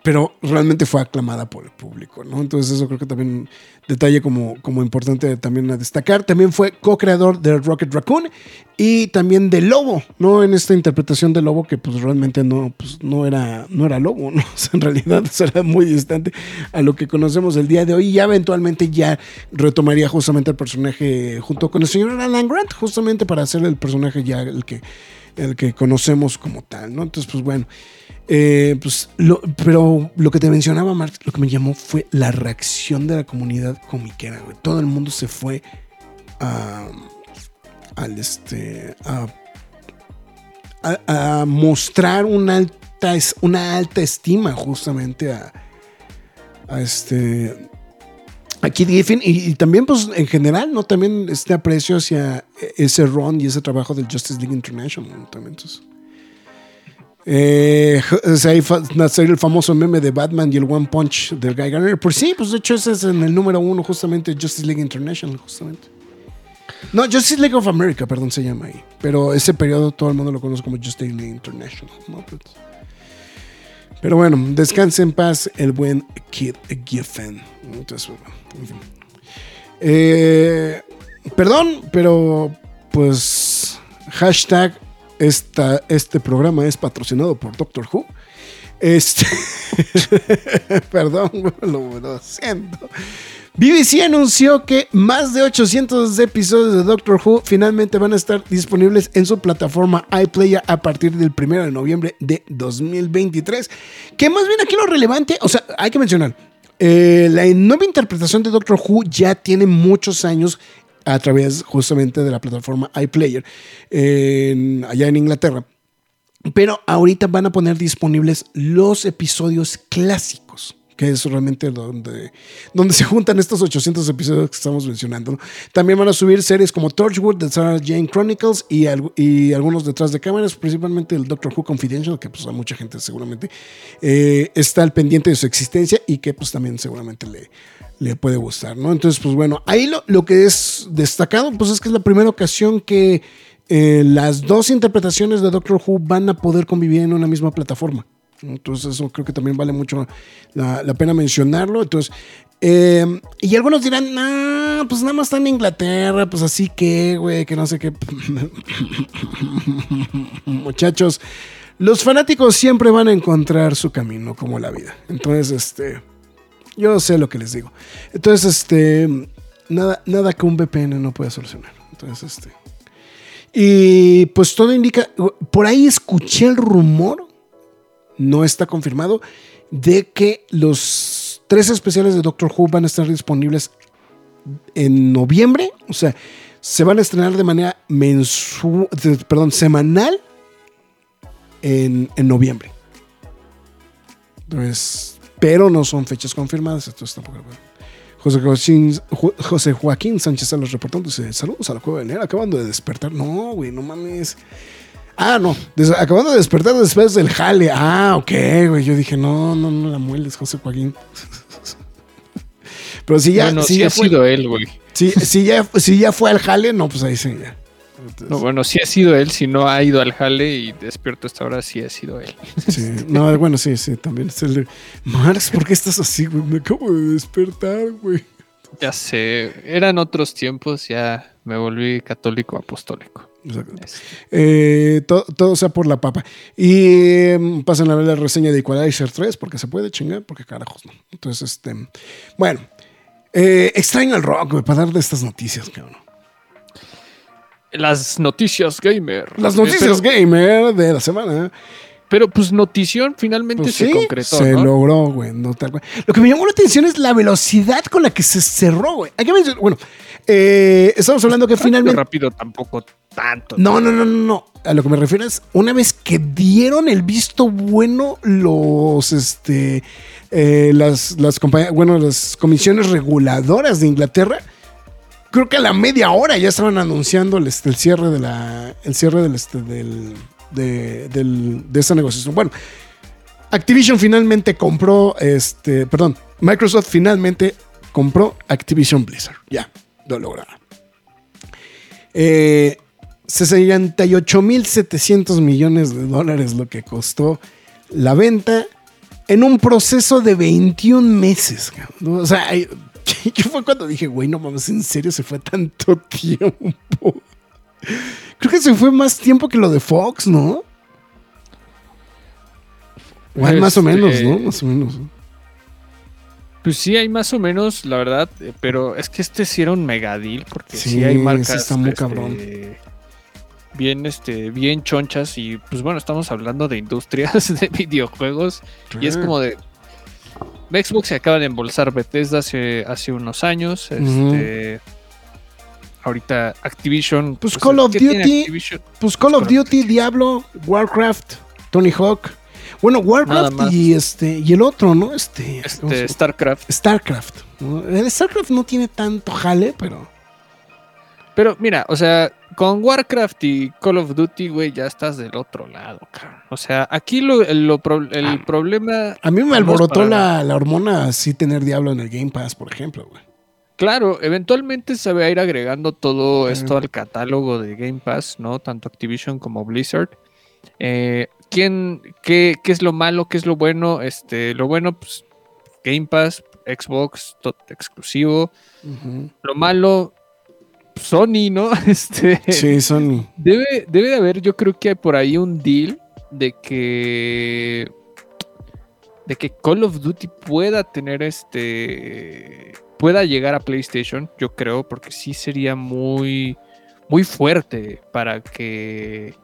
Speaker 2: pero realmente fue aclamada por el público, ¿no? Entonces eso creo que también detalle como, como importante también a destacar. También fue co-creador de Rocket Raccoon y también de Lobo, ¿no? En esta interpretación de Lobo que pues realmente no, pues, no, era, no era Lobo, ¿no? O sea, en realidad era muy distante a lo que conocemos el día de hoy y eventualmente ya retomaría justamente el personaje junto con el señor Alan Grant, justamente para hacer el personaje ya el que, el que conocemos como tal, ¿no? Entonces, pues bueno. Eh, pues, pero lo que te mencionaba, lo que me llamó fue la reacción de la comunidad comiquera, güey. Todo el mundo se fue a, al este, a, a- mostrar una alta, una alta estima justamente a, a este a Kid Giffen y, también pues en general, ¿no? También este aprecio hacia ese run y ese trabajo del Justice League International, ¿no? También, entonces. Eh, el famoso meme de Batman y el One Punch del Guy Garner. Por sí, pues de hecho ese es en el número uno justamente Justice League International, justamente. No, Justice League of America, perdón, se llama ahí. Pero ese periodo todo el mundo lo conoce como Justice League International. ¿no? Pues- Pero bueno, descanse en paz el buen Kid Giffen. Entonces, bueno, Eh, perdón, pero pues hashtag este programa es patrocinado por Doctor Who. Este, perdón, lo, lo siento. BBC anunció que más de 800 episodios de Doctor Who finalmente van a estar disponibles en su plataforma iPlayer a partir del 1 de noviembre de 2023. Que más bien aquí lo relevante, o sea, hay que mencionar, eh, la nueva interpretación de Doctor Who ya tiene muchos años a través justamente de la plataforma iPlayer en- allá en Inglaterra. Pero ahorita van a poner disponibles los episodios clásicos, que es realmente donde, donde se juntan estos 800 episodios que estamos mencionando. También van a subir series como Torchwood, The Sarah Jane Chronicles y, y algunos detrás de cámaras, principalmente el Doctor Who Confidential, que pues a mucha gente seguramente eh, está al pendiente de su existencia y que pues también seguramente le, le puede gustar, ¿no? Entonces, pues bueno, ahí lo, lo que es destacado, pues es que es la primera ocasión que eh, las dos interpretaciones de Doctor Who van a poder convivir en una misma plataforma. Entonces, eso creo que también vale mucho la, la pena mencionarlo. Entonces, eh, y algunos dirán, no, pues nada más está en Inglaterra, pues así que, güey, que no sé qué. Muchachos, los fanáticos siempre van a encontrar su camino, como la vida. Entonces, este. Yo sé lo que les digo. Entonces, este. Nada, nada que un VPN no pueda solucionar. Entonces, este. Y pues todo indica. Por ahí escuché el rumor. No está confirmado. De que los tres especiales de Doctor Who van a estar disponibles en noviembre. O sea, se van a estrenar de manera mensual. Perdón, semanal. En, en noviembre. Entonces, pero no son fechas confirmadas. Entonces tampoco. José, Joaquín, José Joaquín Sánchez Salas reportando. Dice: Saludos a la cueva de enero. Acabando de despertar. No, güey, no mames. Ah, no. acabando de despertar después del jale. Ah, ok, güey. Yo dije: No, no, no la mueles, José Joaquín. Pero si ya,
Speaker 3: bueno,
Speaker 2: si
Speaker 3: sí
Speaker 2: ya
Speaker 3: ha
Speaker 2: fue,
Speaker 3: sido él, güey.
Speaker 2: si, si ya, si ya fue al jale, no, pues ahí sí, ya. Entonces,
Speaker 3: No, bueno, sí ha sido él. Si no ha ido al jale y despierto hasta ahora, sí ha sido él.
Speaker 2: Sí, no, bueno, sí, sí, también es el de Marx, ¿por qué estás así, güey? Me acabo de despertar, güey.
Speaker 3: Ya sé, eran otros tiempos, ya me volví católico apostólico. Este,
Speaker 2: Eh, to- todo sea por la papa. Y em, pasen a ver la reseña de Equalizer 3, porque se puede chingar, porque carajos no. Entonces, este. Bueno, eh, extraño el rock, güey, para dar de estas noticias, cabrón.
Speaker 3: Las noticias gamer.
Speaker 2: Las
Speaker 3: Eh,
Speaker 2: noticias
Speaker 3: pero,
Speaker 2: gamer de la semana.
Speaker 3: pero, pues notición finalmente
Speaker 2: Pues
Speaker 3: se
Speaker 2: sí,
Speaker 3: concretó,
Speaker 2: se
Speaker 3: ¿no?
Speaker 2: logró, güey. no tal cual. Lo que me llamó la atención es la velocidad con la que se cerró, güey. Hay que mencionar- bueno, eh, estamos hablando que finalmente.
Speaker 3: rápido tampoco tanto.
Speaker 2: No, no, no, no, no. A lo que me refiero es una vez que dieron el visto bueno los, este, eh, las, las compañías, bueno, las comisiones reguladoras de Inglaterra. Creo que a la media hora ya estaban anunciando el, este, el cierre de la, el cierre del, este, del, de, del- de esta negociación. Bueno, Activision finalmente compró, este, perdón, Microsoft finalmente compró Activision Blizzard. Ya, lo lograron. Eh, 68.700 millones de dólares lo que costó la venta en un proceso de 21 meses. cabrón. O sea, yo fue cuando dije, güey, no mames, en serio se fue tanto tiempo. Creo que se fue más tiempo que lo de Fox, ¿no? Más o
Speaker 3: Este,
Speaker 2: menos, ¿no? Más o menos.
Speaker 3: Pues sí, hay más o menos, la verdad, eh, pero es que este sí era un megadeal, porque sí,
Speaker 2: Sí,
Speaker 3: hay marcas
Speaker 2: está muy
Speaker 3: este,
Speaker 2: cabrón.
Speaker 3: bien, este, bien chonchas y pues bueno, estamos hablando de industrias de videojuegos y es como de Xbox se acaba de embolsar Bethesda hace, hace unos años, este, ahorita Activision,
Speaker 2: Pues Call of
Speaker 3: ¿qué tiene
Speaker 2: Duty. Pues of
Speaker 3: Call of
Speaker 2: Duty, Diablo, Warcraft, Tony Hawk. Bueno, Warcraft y este y el otro, ¿no? Este, ¿cómo se
Speaker 3: Este? StarCraft.
Speaker 2: StarCraft. ¿no? El StarCraft no tiene tanto jale, pero
Speaker 3: Pero mira, o sea, con Warcraft y Call of Duty, güey, ya estás del otro lado, cabrón. O sea, aquí lo, el, lo pro- el
Speaker 2: Ah.
Speaker 3: problema.
Speaker 2: a mí me alborotó la, la hormona así tener Diablo en el Game Pass, por ejemplo, güey.
Speaker 3: Claro, eventualmente se va a ir agregando todo esto al catálogo de Game Pass, ¿no? Tanto Activision como Blizzard. Eh, ¿quién, qué, qué es lo malo? ¿Qué es lo bueno? Este, lo bueno, pues, Game Pass, Xbox, todo exclusivo. Lo malo, Sony, ¿no? Este,
Speaker 2: Sí, Sony.
Speaker 3: Debe, debe de haber, yo creo que hay por ahí un deal de que. De que Call of Duty pueda tener este. pueda llegar a PlayStation, yo creo, porque sí sería muy. muy fuerte para que.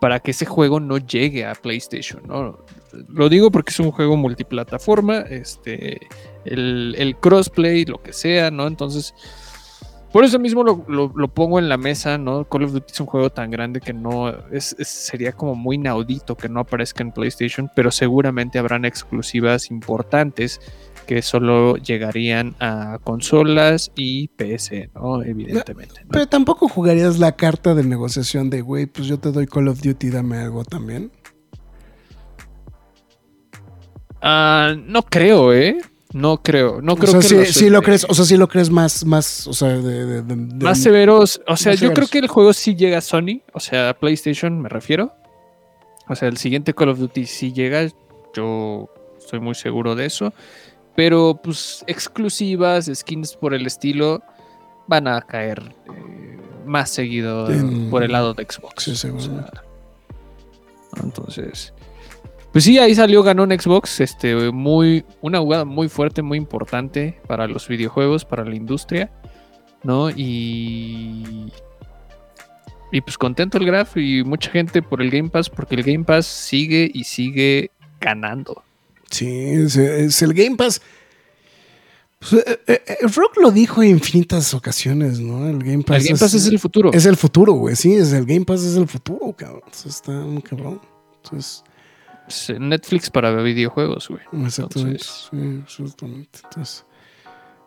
Speaker 3: Para que ese juego no llegue a PlayStation, ¿no? Lo digo porque es un juego multiplataforma, este. El, el crossplay, lo que sea, ¿no? Entonces. Por eso mismo lo, lo- pongo en la mesa, ¿no? Call of Duty es un juego tan grande que no es- sería como muy inaudito que no aparezca en PlayStation, pero seguramente habrán exclusivas importantes que solo llegarían a consolas y PC, ¿no? Evidentemente. ¿no?
Speaker 2: Pero tampoco jugarías la carta de negociación de, güey, pues yo te doy Call of Duty, dame algo también.
Speaker 3: Ah, no creo, ¿eh? No creo. No creo
Speaker 2: o sea,
Speaker 3: que
Speaker 2: sí,
Speaker 3: los,
Speaker 2: sí lo crees, o sea, sí lo crees más, más, o sea, de, de-
Speaker 3: más severos. O sea, yo creo que el juego sí llega a Sony, o sea, a PlayStation me refiero. O sea, el siguiente Call of Duty sí llega, yo estoy muy seguro de eso. Pero pues exclusivas, skins por el estilo, van a caer eh, más seguido
Speaker 2: En-
Speaker 3: por el lado de Xbox.
Speaker 2: Sí,
Speaker 3: o sea,
Speaker 2: seguramente.
Speaker 3: entonces, pues sí, ahí salió, ganó en Xbox, este, muy, una jugada muy fuerte, muy importante para los videojuegos, para la industria, ¿no? Y, y pues contento el Graf y mucha gente por el Game Pass, porque el Game Pass sigue y sigue ganando.
Speaker 2: Sí, es, es el Game Pass. Pues, eh, eh, eh, Rock lo dijo en infinitas ocasiones, ¿no? El Game Pass,
Speaker 3: el Game Pass es, el futuro.
Speaker 2: es el futuro, güey. Sí, es el Game Pass es el futuro, cabrón. Eso está muy cabrón. Entonces,
Speaker 3: es Netflix para videojuegos, güey.
Speaker 2: Exactamente.
Speaker 3: Entonces-
Speaker 2: Sí, exactamente. Entonces,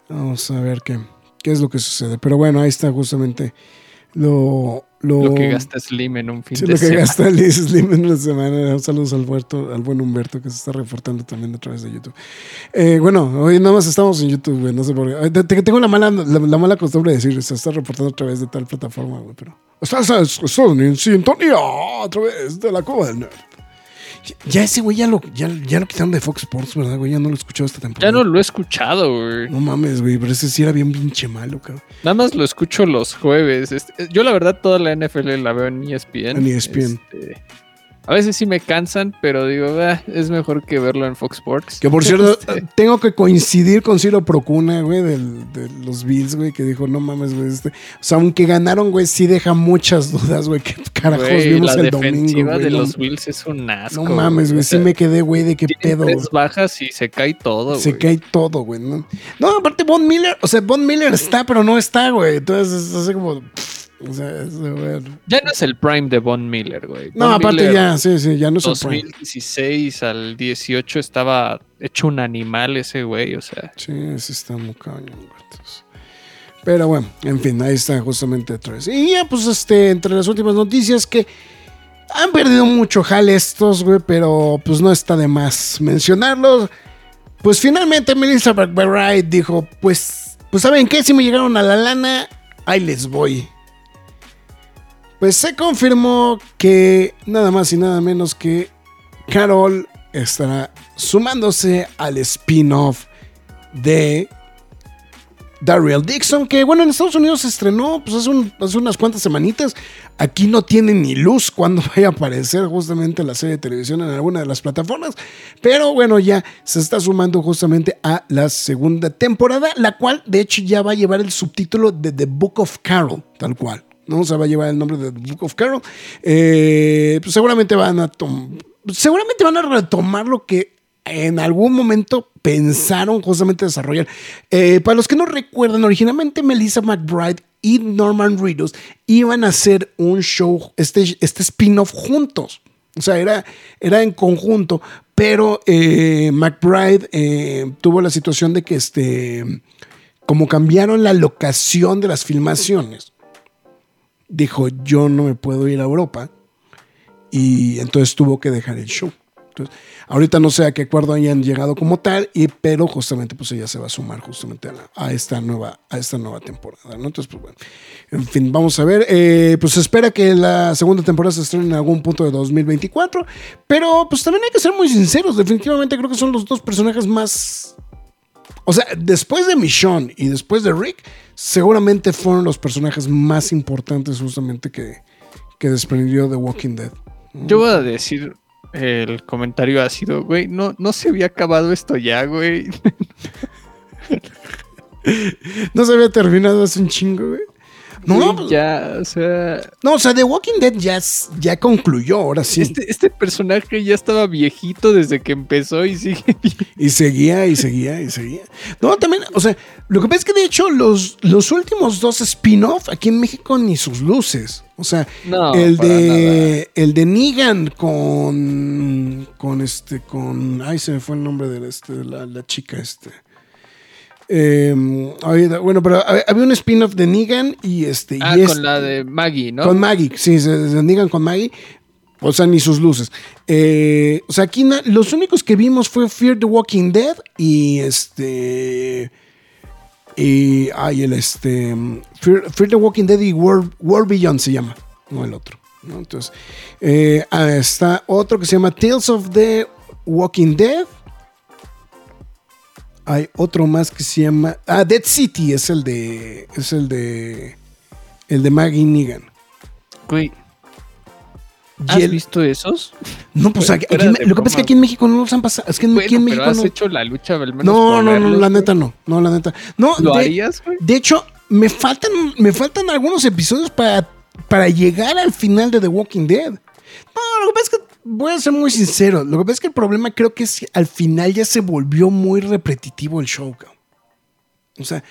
Speaker 2: vamos a ver qué, qué es lo que sucede. Pero bueno, ahí está justamente lo, lo,
Speaker 3: Lo que gasta Slim en un fin
Speaker 2: Sí,
Speaker 3: de
Speaker 2: lo que
Speaker 3: semana.
Speaker 2: gasta Slim en una semana. Saludos al, Huerto, al buen Humberto que se está reportando también a través de YouTube. Eh, bueno, hoy nada más estamos en YouTube, güey. No sé por qué. Tengo la mala, la, la mala costumbre de decir, se está reportando a través de tal plataforma, güey. Pero estás, estás en sintonía a través de la cueva del nerd. Ya ese güey ya lo, ya, ya lo quitaron de Fox Sports, ¿verdad, güey? Ya no lo escuchado esta temporada.
Speaker 3: Ya no lo he escuchado, güey.
Speaker 2: No mames, güey, pero ese sí era bien pinche malo, cabrón.
Speaker 3: Nada más lo escucho los jueves. Este, yo la verdad toda la NFL la veo en ESPN.
Speaker 2: En ESPN.
Speaker 3: Este, a veces sí me cansan, pero digo, "Ah, es mejor que verlo en Fox Sports.
Speaker 2: Que por cierto,
Speaker 3: Este,
Speaker 2: tengo que coincidir con Ciro Procuna, güey, del- de los Bills, güey, que dijo, no mames, güey, este. O sea, aunque ganaron, güey, sí deja muchas dudas, güey. ¿Qué carajos
Speaker 3: güey,
Speaker 2: vimos
Speaker 3: la
Speaker 2: el domingo,
Speaker 3: defensiva
Speaker 2: güey?
Speaker 3: de
Speaker 2: No,
Speaker 3: los Bills es un asco.
Speaker 2: no mames, güey,
Speaker 3: O
Speaker 2: sí me quedé, güey, de qué pedo.
Speaker 3: tres bajas y se cae todo,
Speaker 2: Se
Speaker 3: güey.
Speaker 2: cae todo, güey. ¿no? no, aparte, Von Miller, o sea, Von Miller está, pero no está, güey. Entonces, es así como. O sea, es, güey.
Speaker 3: Ya no es el prime de Von Miller, güey.
Speaker 2: No,
Speaker 3: Von
Speaker 2: aparte
Speaker 3: Miller,
Speaker 2: ya, sí, sí, ya no es el prime.
Speaker 3: 2016 al 18 estaba hecho un animal ese güey, o sea.
Speaker 2: Sí, sí está muy cañón, Pero bueno, en fin, ahí está justamente tres. Y ya, pues, este, entre las últimas noticias que han perdido mucho jale estos, güey, pero pues no está de más mencionarlos. Pues finalmente Melissa McBride dijo, pues, pues ¿saben qué? Si me llegaron a la lana, ahí les voy. Pues se confirmó que nada más y nada menos que Carol estará sumándose al spin-off de Daryl Dixon, que bueno, en Estados Unidos se estrenó pues, hace, hace unas cuantas semanitas. Aquí no tiene ni luz cuando vaya a aparecer justamente la serie de televisión en alguna de las plataformas. Pero bueno, ya se está sumando justamente a la segunda temporada, la cual de hecho ya va a llevar el subtítulo de The Book of Carol, tal cual. ¿No? O va a llevar el nombre de The Book of Carol. Eh, pues seguramente van a seguramente van a retomar lo que en algún momento pensaron justamente desarrollar. Eh, para los que no recuerdan, originalmente Melissa McBride y Norman Reedus iban a hacer un show, este, este spin-off juntos. O sea, era, era en conjunto, pero eh, McBride tuvo la situación de que este, como cambiaron la locación de las filmaciones, dijo, yo no me puedo ir a Europa y entonces tuvo que dejar el show. Entonces, ahorita no sé a qué acuerdo hayan llegado como tal, y, pero justamente pues ella se va a sumar justamente a, esta, nueva, a esta nueva temporada. Entonces, pues bueno, en fin, vamos a ver. Eh, pues se espera que la segunda temporada se estrene en algún punto de 2024, pero pues también hay que ser muy sinceros. Definitivamente creo que son los dos personajes más o sea, después de Michonne y después de Rick, seguramente fueron los personajes más importantes justamente que, que desprendió The Walking Dead.
Speaker 3: Yo voy a decir el comentario ácido, güey. No, no se había acabado esto ya, güey.
Speaker 2: No se había terminado hace un chingo, güey. No,
Speaker 3: ya, o sea.
Speaker 2: no, o sea, The Walking Dead ya, ya concluyó, ahora sí.
Speaker 3: Este, este personaje ya estaba viejito desde que empezó y sigue
Speaker 2: Y seguía y seguía y seguía. No, también, o sea, lo que pasa es que de hecho los, los últimos dos spin-off aquí en México ni sus luces. O sea,
Speaker 3: No,
Speaker 2: el de el de Negan con con este con ay se me fue el nombre de este la, la chica este. Eh, ahorita- bueno, pero hab- había un spin-off de Negan y este
Speaker 3: Ah,
Speaker 2: y
Speaker 3: con
Speaker 2: este-
Speaker 3: la de Maggie, ¿no?
Speaker 2: con Maggie, sí, se Negan con Maggie. O sea, ni sus luces. Eh, o sea, aquí los únicos que vimos fue Fear the Walking Dead y este. Y. Ay, el este. Fear, Fear the Walking Dead y World, World Beyond se llama. No el otro. ¿no? Entonces. eh, ah, está otro que se llama Tales of the Walking Dead. Hay otro más que se llama. Ah, Dead City es el de. Es el de. El de Maggie Negan.
Speaker 3: Güey, ¿has
Speaker 2: el-
Speaker 3: visto esos?
Speaker 2: No, pues aquí, aquí lo que pasa es que aquí en México no los han pasado. Es que aquí en
Speaker 3: Bueno,
Speaker 2: México
Speaker 3: pero has
Speaker 2: no.
Speaker 3: hecho la lucha al menos
Speaker 2: No, no, no, la
Speaker 3: güey.
Speaker 2: neta no. No, la neta. No,
Speaker 3: ¿Lo
Speaker 2: de,
Speaker 3: harías, güey?
Speaker 2: de hecho, me faltan, me faltan algunos episodios para, para llegar al final de The Walking Dead. No, lo que pasa es que voy a ser muy sincero. Lo que pasa es que el problema creo que es al final ya se volvió muy repetitivo el show, cabrón. O sea,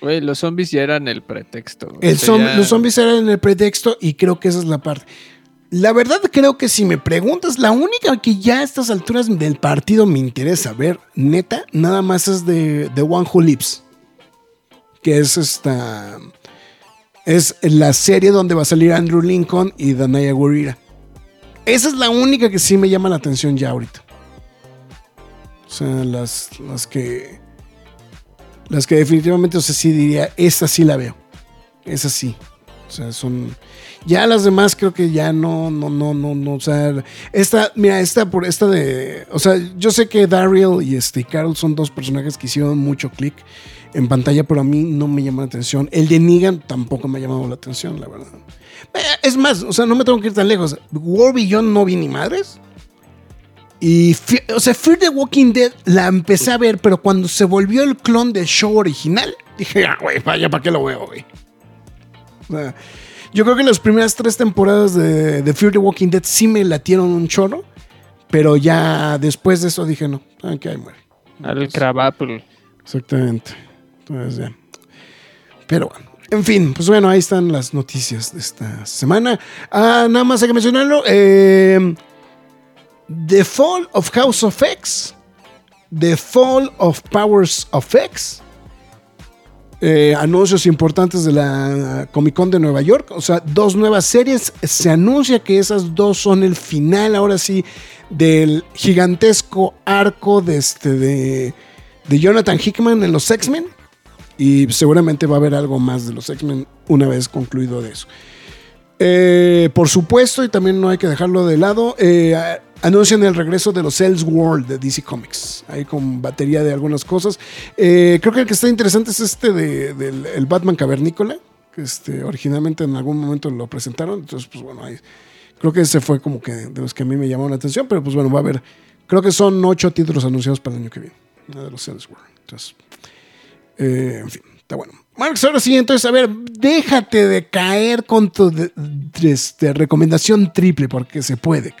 Speaker 3: Güey, los zombies ya eran el pretexto.
Speaker 2: el zom-
Speaker 3: ya-
Speaker 2: los zombies eran el pretexto y creo que esa es la parte. La verdad creo que si me preguntas, la única que ya a estas alturas del partido me interesa ver, neta, nada más es de, de One Who Lives. Que es esta... Es la serie donde va a salir Andrew Lincoln y Danaya Gurira. Esa es la única que sí me llama la atención ya ahorita. O sea, las, las que... Las que definitivamente, o sea, sí diría, esa sí la veo. Esa sí. O sea, son... Ya las demás creo que ya no, no, no, no, no. O sea, esta, mira, esta por esta de. O sea, yo sé que Daryl y este Carol son dos personajes que hicieron mucho clic en pantalla, pero a mí no me llama la atención. El de Negan tampoco me ha llamado la atención, la verdad. Eh, Es más, o sea, no me tengo que ir tan lejos. War Beyond no vi ni madres. Y, o sea, Fear the Walking Dead la empecé a ver, pero cuando se volvió el clon del show original, dije, ah, güey, vaya, ¿para qué lo veo, güey? O sea, yo creo que las primeras tres temporadas de, de Fear the Walking Dead sí me latieron un chorro, pero ya después de eso dije, no, que ahí muere.
Speaker 3: Al Crab Apple.
Speaker 2: Exactamente. Entonces, ya. Pero bueno. En fin, pues bueno, ahí están las noticias de esta semana. Ah, nada más hay que mencionarlo. eh, The Fall of House of X. The Fall of Powers of X. eh, anuncios importantes de la Comic Con de Nueva York. O sea, dos nuevas series. Se anuncia que esas dos son el final, ahora sí, del gigantesco arco de, este, de, de Jonathan Hickman en los X-Men. Y seguramente va a haber algo más de los X-Men una vez concluido de eso. Eh, por supuesto, y también no hay que dejarlo de lado, eh, anuncian el regreso de los World de DC Comics. Ahí con batería de algunas cosas. Eh, creo que el que está interesante es este de- del el Batman Cavernícola, que este, originalmente en algún momento lo presentaron. Entonces, pues bueno, ahí, creo que ese fue como que de los que a mí me llamaron la atención. Pero pues bueno, va a haber, creo que son ocho títulos anunciados para el año que viene, de los World. Entonces, eh, en fin, está bueno. Marx, ahora sí, entonces, a ver, déjate de caer con tu de- este, recomendación triple, porque se puede.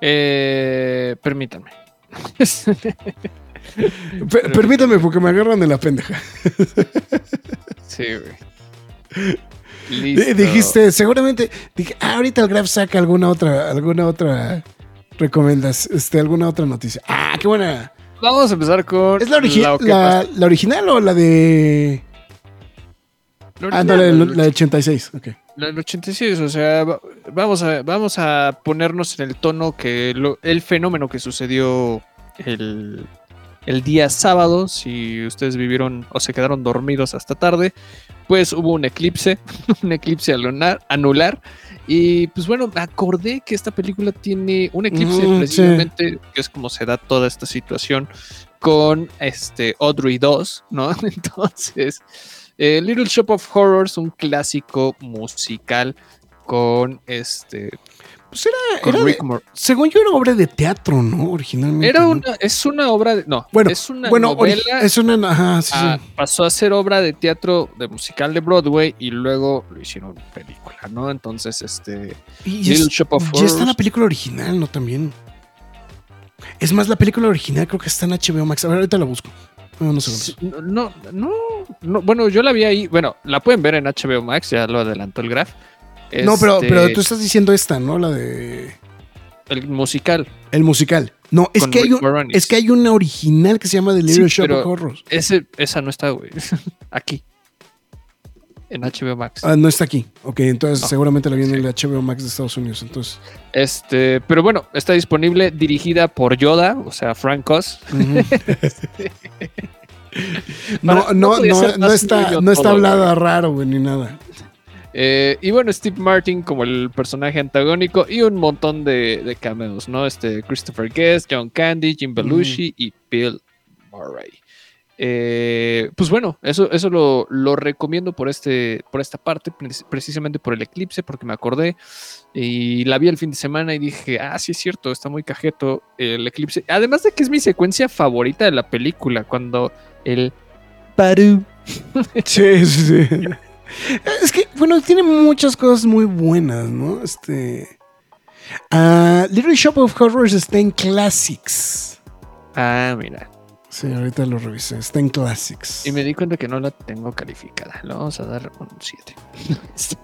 Speaker 3: Eh, permítanme.
Speaker 2: Per- permítame, porque me agarran de la pendeja.
Speaker 3: sí, güey.
Speaker 2: Di-
Speaker 3: Listo.
Speaker 2: Dijiste, seguramente, dije, ah, ahorita el Graf saca alguna otra, alguna otra recomendación, este, alguna otra noticia. Ah, qué buena.
Speaker 3: Vamos a empezar con.
Speaker 2: ¿Es la, origi- original o la de.
Speaker 3: La
Speaker 2: Ah, no, la,
Speaker 3: la
Speaker 2: de 86. Ok.
Speaker 3: La del 86, o sea, va- vamos a, vamos a ponernos en el tono que lo- el fenómeno que sucedió el, el día sábado, si ustedes vivieron o se quedaron dormidos hasta tarde, pues hubo un eclipse, un eclipse anular, y pues bueno, me acordé que esta película tiene un eclipse
Speaker 2: Mm, sí.
Speaker 3: precisamente, que es como se da toda esta situación con este Audrey 2, ¿no? Entonces... Eh, Little Shop of Horrors, un clásico musical con este.
Speaker 2: Pues era, era de- según yo, era obra de teatro, ¿no? Originalmente.
Speaker 3: Era
Speaker 2: ¿no?
Speaker 3: una, es una obra de. No,
Speaker 2: Bueno,
Speaker 3: es una
Speaker 2: bueno,
Speaker 3: novela.
Speaker 2: es una. Ajá, sí,
Speaker 3: a-
Speaker 2: sí.
Speaker 3: pasó a ser obra de teatro de musical de Broadway y luego lo hicieron película, ¿no? Entonces, este.
Speaker 2: Y
Speaker 3: Little
Speaker 2: es-
Speaker 3: Shop of
Speaker 2: ya está la película original, ¿no? También. Es más, la película original creo que está en HBO Max. A ver, ahorita la busco. No, no
Speaker 3: No, no, no, Bueno, yo la vi ahí. Bueno, la pueden ver en HBO Max, ya lo adelantó el Graph.
Speaker 2: No, pero,
Speaker 3: Este,
Speaker 2: pero tú estás diciendo esta, ¿no? La de.
Speaker 3: El musical.
Speaker 2: El musical. No, es que, hay un-
Speaker 3: Moranis.
Speaker 2: es que hay una original que se llama The Little
Speaker 3: Sí,
Speaker 2: Shop of Horrors.
Speaker 3: Ese, esa no está, güey. Aquí. En HBO Max.
Speaker 2: Ah, no está aquí. Ok, entonces
Speaker 3: No.
Speaker 2: seguramente la viene en el HBO Max de Estados Unidos. Entonces.
Speaker 3: Este, pero bueno, está disponible, dirigida por Yoda, o sea, Frank Oz.
Speaker 2: no,
Speaker 3: Para- no
Speaker 2: no, no, no está, no está hablada raro, güey, ni nada.
Speaker 3: Eh, y bueno, Steve Martin como el personaje antagónico y un montón de, de cameos, ¿no? Este, Christopher Guest, John Candy, Jim Belushi y Bill Murray. Eh, pues bueno, eso, eso lo, lo recomiendo por, este, por esta parte, pre- precisamente por el eclipse, porque me acordé y la vi el fin de semana y dije, ah, sí es cierto, está muy cajeto el eclipse. Además de que es mi secuencia favorita de la película, cuando el... Paru.
Speaker 2: Sí, sí, sí. Es que, bueno, tiene muchas cosas muy buenas, ¿no? Este. ah, Little Shop of Horrors está en Classics.
Speaker 3: Ah, mira.
Speaker 2: Sí, ahorita lo revisé. Está en Classics.
Speaker 3: Y me di cuenta que no la tengo calificada. Le vamos a dar un 7.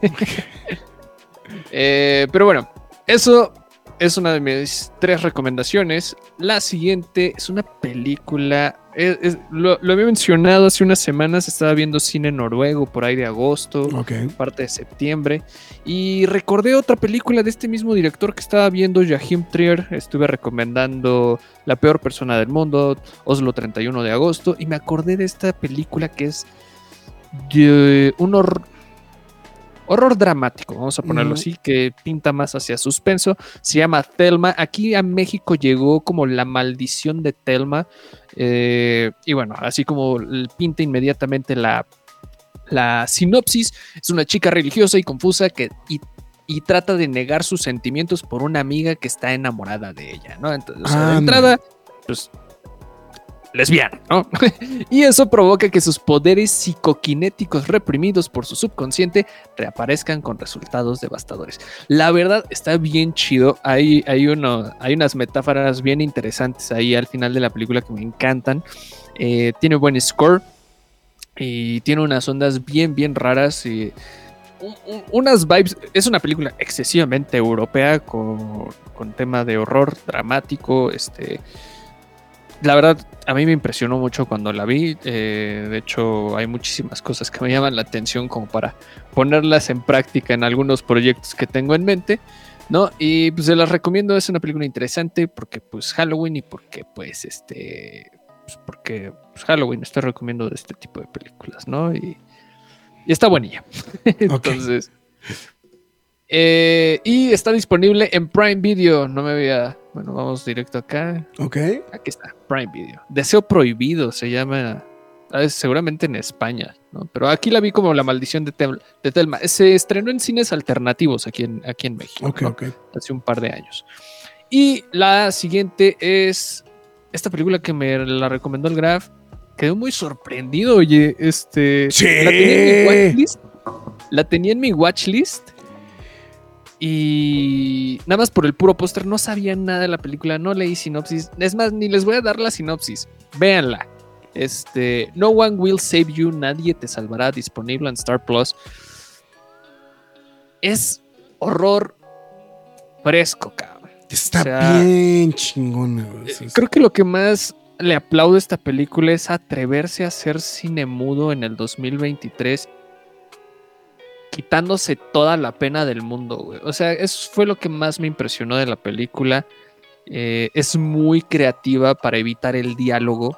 Speaker 3: Eh, pero bueno, eso es una de mis tres recomendaciones. La siguiente es una película. es- es- lo, lo había mencionado hace unas semanas. Estaba viendo cine noruego por ahí de agosto, parte de septiembre. Y recordé otra película de este mismo director que estaba viendo, Jahim Trier. Estuve recomendando La peor persona del mundo, Oslo 31 de agosto. Y me acordé de esta película que es de un horror, horror dramático, vamos a ponerlo así, que pinta más hacia suspenso. Se llama Thelma. Aquí a México llegó como La maldición de Thelma. eh, y bueno, así como pinta inmediatamente la, la sinopsis, es una chica religiosa y confusa que... Y, y trata de negar sus sentimientos por una amiga que está enamorada de ella, ¿no? Entonces, o sea, de
Speaker 2: Anda.
Speaker 3: entrada, pues lesbiana, ¿no? y eso provoca que sus poderes psicoquinéticos reprimidos por su subconsciente reaparezcan con resultados devastadores. La verdad está bien chido. Hay, hay, uno, hay unas metáforas bien interesantes ahí al final de la película que me encantan. Eh, tiene buen score y tiene unas ondas bien, bien raras. Y un- un- unas vibes. Es una película excesivamente europea con, con tema de horror dramático. Este. La verdad, a mí me impresionó mucho cuando la vi. eh, de hecho, hay muchísimas cosas que me llaman la atención como para ponerlas en práctica en algunos proyectos que tengo en mente. ¿No? Y pues se las recomiendo, es una película interesante porque pues Halloween y porque pues este, pues porque pues, Halloween estoy recomiendo de este tipo de películas, ¿no? Y, y está buenilla. Entonces, eh, y está disponible en Prime Video, no me había, bueno, vamos directo acá,
Speaker 2: Ok.
Speaker 3: Aquí está, Prime Video. Deseo Prohibido se llama. ah, seguramente en España, ¿no? Pero aquí la vi como La Maldición de, Tel- de Telma. Se estrenó en cines alternativos aquí en, aquí en México.
Speaker 2: Ok,
Speaker 3: ¿no?
Speaker 2: ok.
Speaker 3: Hace un par de años. Y la siguiente es esta película que me la recomendó el Graf. Quedé muy sorprendido, oye. Este.
Speaker 2: Sí.
Speaker 3: La tenía en mi watchlist. La tenía en mi watchlist. Y nada más por el puro póster, no sabía nada de la película, no leí sinopsis. Es más, ni les voy a dar la sinopsis. Véanla. Este, No One Will Save You, Nadie Te Salvará, disponible en Star Plus. Es horror fresco, cabrón.
Speaker 2: Está
Speaker 3: O sea,
Speaker 2: bien chingona. sí.
Speaker 3: Creo que lo que más le aplaudo a esta película es atreverse a hacer cine mudo en el 2023, quitándose toda la pena del mundo, güey. O sea, eso fue lo que más me impresionó de la película. Eh, es muy creativa para evitar el diálogo.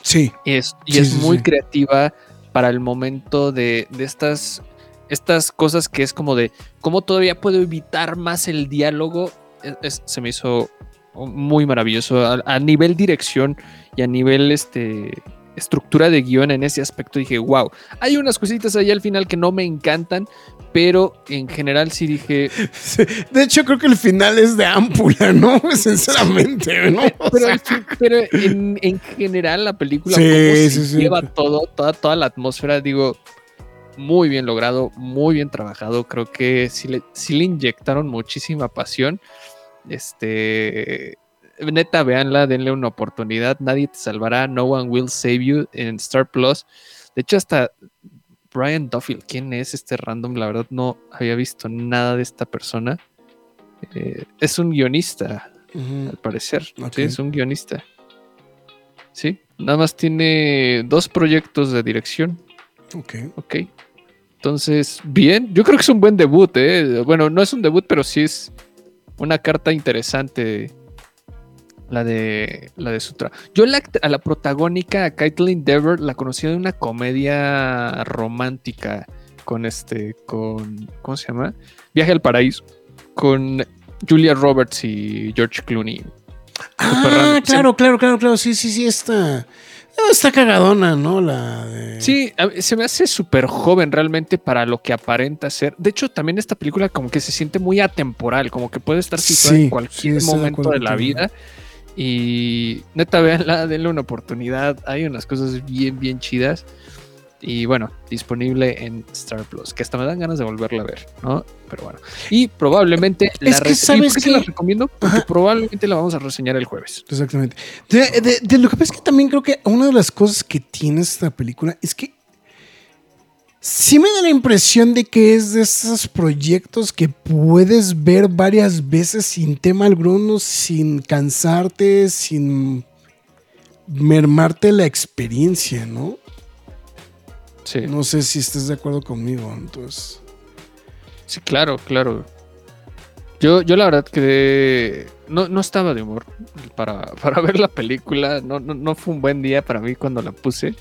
Speaker 2: Sí.
Speaker 3: Y es, y
Speaker 2: Sí,
Speaker 3: es
Speaker 2: sí,
Speaker 3: muy
Speaker 2: sí.
Speaker 3: creativa para el momento de, de estas, estas cosas que es como de cómo todavía puedo evitar más el diálogo. Es- es- se me hizo muy maravilloso a, a nivel dirección y a nivel este, estructura de guion en ese aspecto. Dije, wow, hay unas cositas ahí al final que no me encantan, pero en general sí dije,
Speaker 2: Sí. De hecho, creo que el final es de ámpula, ¿no? Sinceramente, ¿no?
Speaker 3: Pero, pero en, en general la película
Speaker 2: sí.
Speaker 3: lleva todo, toda, toda la atmósfera, digo, muy bien logrado, muy bien trabajado. Creo que sí le, sí le inyectaron muchísima pasión. Este, neta, véanla, denle una oportunidad. Nadie te salvará, no one will save you en Star Plus. De hecho, hasta Brian Duffield, ¿quién es este random? La verdad no había visto nada de esta persona. Eh, es un guionista, al parecer. Sí, es un guionista. Sí, nada más tiene dos proyectos de dirección.
Speaker 2: Ok.
Speaker 3: Ok. Entonces, bien. Yo creo que es un buen debut, ¿eh? Bueno, no es un debut, pero sí es una carta interesante. La de la de Sutra. Yo la, a la protagónica, a Caitlin Dever, la conocí de una comedia romántica con este, con, ¿cómo se llama? Viaje al paraíso, con Julia Roberts y George Clooney.
Speaker 2: Ah, claro, claro, claro, claro. Sí, sí, sí, está. Está cagadona, ¿no? La de.
Speaker 3: Sí, se me hace súper joven realmente para lo que aparenta ser. De hecho, también esta película como que se siente muy atemporal, como que puede estar situada
Speaker 2: Sí,
Speaker 3: en cualquier
Speaker 2: sí,
Speaker 3: momento de la vida. Y neta, véanla, denle una oportunidad. Hay unas cosas bien, bien chidas. Y bueno, disponible en Star Plus, que hasta me dan ganas de volverla a ver, ¿no? Pero bueno. Y probablemente
Speaker 2: Es que
Speaker 3: rese- ¿y
Speaker 2: ¿sabes
Speaker 3: por qué se la recomiendo? Porque probablemente la vamos a reseñar el jueves.
Speaker 2: Exactamente. De, de- de lo que pasa es que también creo que una de las cosas que tiene esta película es que sí me da la impresión de que es de esos proyectos que puedes ver varias veces sin tema alguno, sin cansarte, sin mermarte la experiencia, ¿no?
Speaker 3: Sí.
Speaker 2: No sé si estés de acuerdo conmigo, entonces.
Speaker 3: Sí, claro, claro. Yo, yo la verdad que no, no estaba de humor para, para ver la película. No, no, no fue un buen día para mí cuando la puse.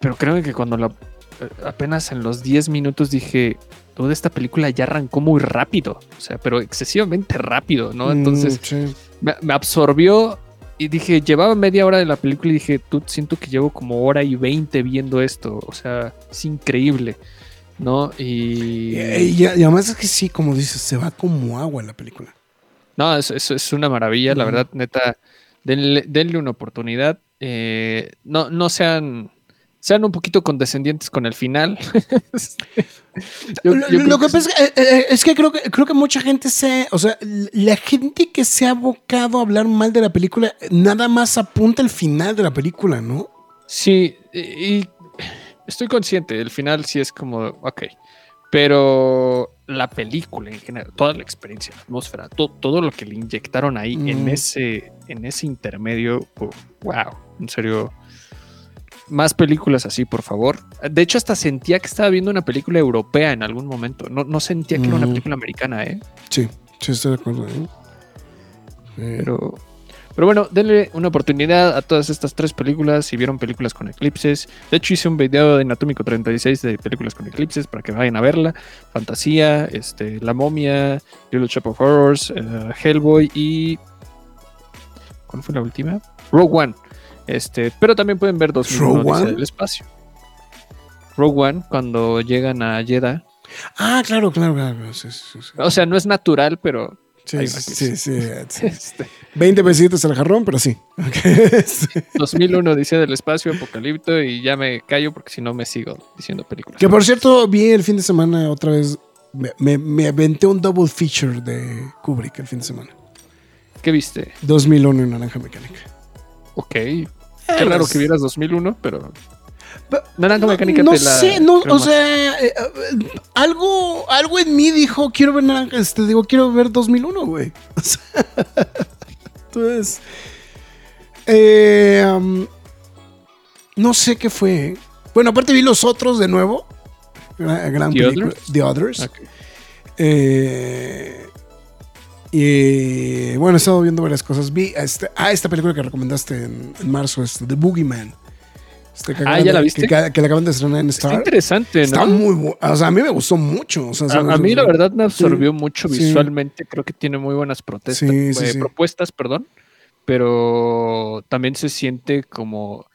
Speaker 3: Pero creo que cuando la apenas en los 10 minutos dije, toda esta película ya arrancó muy rápido, o sea, pero excesivamente rápido, ¿no? Entonces
Speaker 2: Mm, sí.
Speaker 3: me, me absorbió y dije, llevaba media hora de la película y dije, tú siento que llevo como hora y 20 viendo esto, o sea, es increíble, ¿no? Y...
Speaker 2: Y, y- además es que sí, como dices, se va como agua en la película.
Speaker 3: No, es, es- es una maravilla, la verdad, neta. Denle, denle una oportunidad. eh, no, no sean. Sean un poquito condescendientes con el final. Yo-
Speaker 2: lo
Speaker 3: yo
Speaker 2: lo
Speaker 3: creo
Speaker 2: que pasa es que, eh, eh, es que creo que creo que mucha gente se, o sea, la gente que se ha abocado a hablar mal de la película, nada más apunta el final de la película, ¿no?
Speaker 3: Sí, y, y estoy consciente. El final sí es como, ok. Pero la película en general, toda la experiencia, la atmósfera, to- todo lo que le inyectaron ahí en, ese, en ese intermedio, wow, en serio. Más películas así, por favor. De hecho, hasta sentía que estaba viendo una película europea en algún momento. No, no sentía que era una película americana, ¿eh?
Speaker 2: Sí, sí estoy de acuerdo. ¿eh? Eh,
Speaker 3: Pero, pero bueno, denle una oportunidad a todas estas tres películas. Si vieron películas con eclipses. De hecho, hice un video de Anatómico 36 de películas con eclipses para que vayan a verla. Fantasía, este, La Momia, Little Shop of Horrors, eh, Hellboy y. ¿Cuál fue la última? Rogue One. Este, pero también pueden ver 2001
Speaker 2: ¿Rogue
Speaker 3: Odisea
Speaker 2: One?
Speaker 3: del espacio. Rogue One, cuando llegan a Jeddah.
Speaker 2: Ah, claro, claro, claro. Sí, sí, sí.
Speaker 3: O sea, no es natural, pero.
Speaker 2: Sí, sí, sí.
Speaker 3: Este,
Speaker 2: 20 pesitos al jarrón, pero sí. Ok, sí.
Speaker 3: 2001 Odisea del Espacio, Apocalipto y ya me callo porque si no me sigo diciendo películas.
Speaker 2: Que por cierto, vi el fin de semana otra vez. Me, me, me aventé un double feature de Kubrick el fin de semana.
Speaker 3: ¿Qué viste?
Speaker 2: 2001 en Naranja Mecánica.
Speaker 3: Ok. Qué raro que vieras 2001, pero...
Speaker 2: Pe-
Speaker 3: Naranja Mecánica
Speaker 2: no
Speaker 3: te la
Speaker 2: sé, no, o sea, eh, eh, algo, algo en mí dijo, quiero ver Naranja, este, digo, quiero ver 2001, güey. O sea, entonces, eh, um, no sé qué fue. ¿eh? Bueno, aparte vi los otros de nuevo. Gran, gran
Speaker 3: ¿The
Speaker 2: película.
Speaker 3: Others?
Speaker 2: The Others.
Speaker 3: Ok.
Speaker 2: Y bueno, he estado viendo varias cosas. Vi este, ah, esta película que recomendaste en, en marzo, este, The Boogeyman. Este, que
Speaker 3: Ah, ¿ya la viste?
Speaker 2: Que, que la acaban de estrenar en
Speaker 3: Está
Speaker 2: Star.
Speaker 3: interesante,
Speaker 2: Está
Speaker 3: ¿no?
Speaker 2: muy bu- O sea, a mí me gustó mucho. o sea,
Speaker 3: A, a mí la verdad me absorbió mucho
Speaker 2: sí.
Speaker 3: visualmente. Creo que tiene muy buenas protestas,
Speaker 2: Sí,
Speaker 3: eh, propuestas, perdón. Pero también se siente como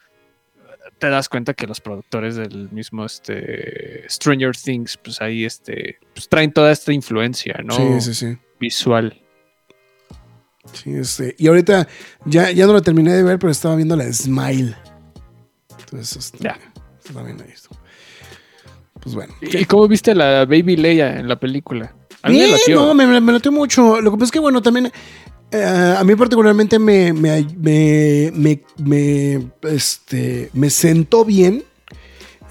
Speaker 3: te das cuenta que los productores del mismo este Stranger Things, pues ahí este, pues traen toda esta influencia, ¿no?
Speaker 2: Sí, sí, sí.
Speaker 3: Visual.
Speaker 2: Sí, este, y ahorita ya, ya no la terminé de ver, pero estaba viendo la Smile. Entonces, este,
Speaker 3: Ya.
Speaker 2: está bien ahí. esto. Pues bueno.
Speaker 3: ¿Y cómo viste a la Baby Leia en la película? A mí me
Speaker 2: Bien,
Speaker 3: latió.
Speaker 2: no, me, me, me latió mucho. Lo que pasa es que, bueno, también eh, a mí particularmente me, me, me, me, me, este, me sentó bien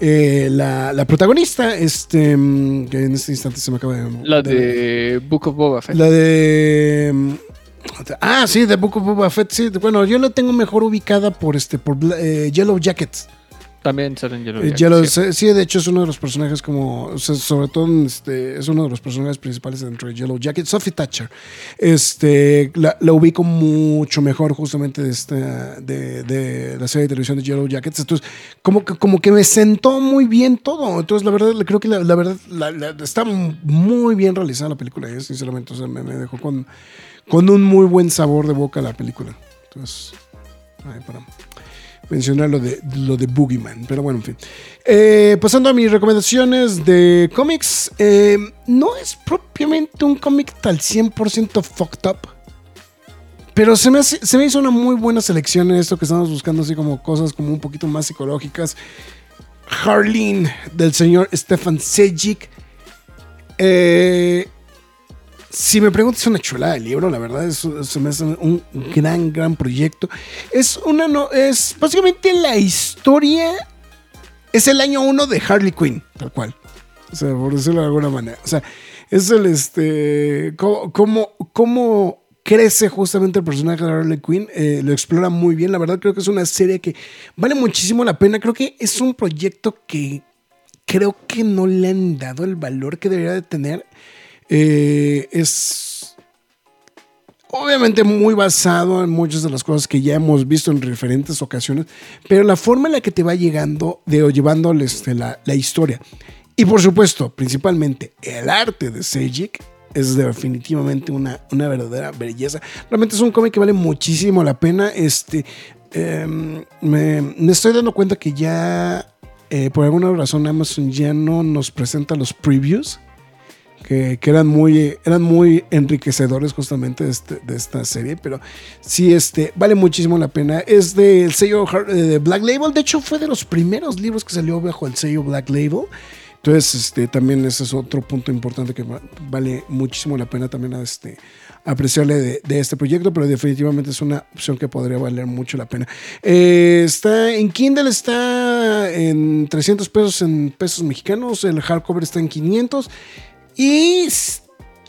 Speaker 2: eh, la, la protagonista, este, mm, que en este instante se me acaba de...
Speaker 3: La de Book of Boba Fett.
Speaker 2: La de... mm, Ah, sí, de Book of Boba Fett, sí. Bueno, yo la tengo mejor ubicada por este, por eh, Yellow Jackets.
Speaker 3: También salen Yellow
Speaker 2: Eh, Yellow-
Speaker 3: sí.
Speaker 2: de hecho es uno de los personajes como, o sea, sobre todo este, es uno de los personajes principales dentro de Yellow Jacket, Sophie Thatcher. Este, la, la ubico mucho mejor justamente de, esta, de, de la serie de televisión de Yellow Jackets. Entonces, como que, como que me sentó muy bien todo. Entonces, la verdad, creo que la, la verdad la- está muy bien realizada la película, eh, sinceramente. O sea, me, me dejó con, con un muy buen sabor de boca la película. Entonces, ay, para mencionar lo de, lo de Boogeyman. Pero bueno, en fin. Eh, pasando a mis recomendaciones de cómics. eh, no es propiamente un cómic tal 100% fucked up. Pero se me, se me hizo una muy buena selección en esto que estamos buscando, así como cosas como un poquito más psicológicas. Harleen, del señor Stefan Sejic. Eh, si me preguntas, es una chulada el libro, la verdad, es, me hace un gran, gran proyecto. Es una, no, es básicamente la historia es el año uno de Harley Quinn, tal cual. O sea, por decirlo de alguna manera. O sea, es el este. cómo, cómo, cómo crece justamente el personaje de Harley Quinn. eh, lo explora muy bien. La verdad, creo que es una serie que vale muchísimo la pena. Creo que es un proyecto que creo que no le han dado el valor que debería de tener. Eh, es obviamente muy basado en muchas de las cosas que ya hemos visto en diferentes ocasiones, pero la forma en la que te va llegando, de, o llevando este, la, la historia. Y por supuesto, principalmente el arte de Sejic es definitivamente una, una verdadera belleza. Realmente es un cómic que vale muchísimo la pena. Este, em, me, me estoy dando cuenta que ya, eh, por alguna razón, Amazon ya no nos presenta los previews. Que, eran, muy, eran muy enriquecedores justamente de, este- de esta serie, pero sí, este, vale muchísimo la pena. Es del sello eh, Black Label, de hecho fue de los primeros libros que salió bajo el sello Black Label. Entonces, este, también ese es otro punto importante que va- vale muchísimo la pena también este, apreciarle de, de este proyecto, pero definitivamente es una opción que podría valer mucho la pena. Eh, está en Kindle, está en 300 pesos en pesos mexicanos, el hardcover está en 500 y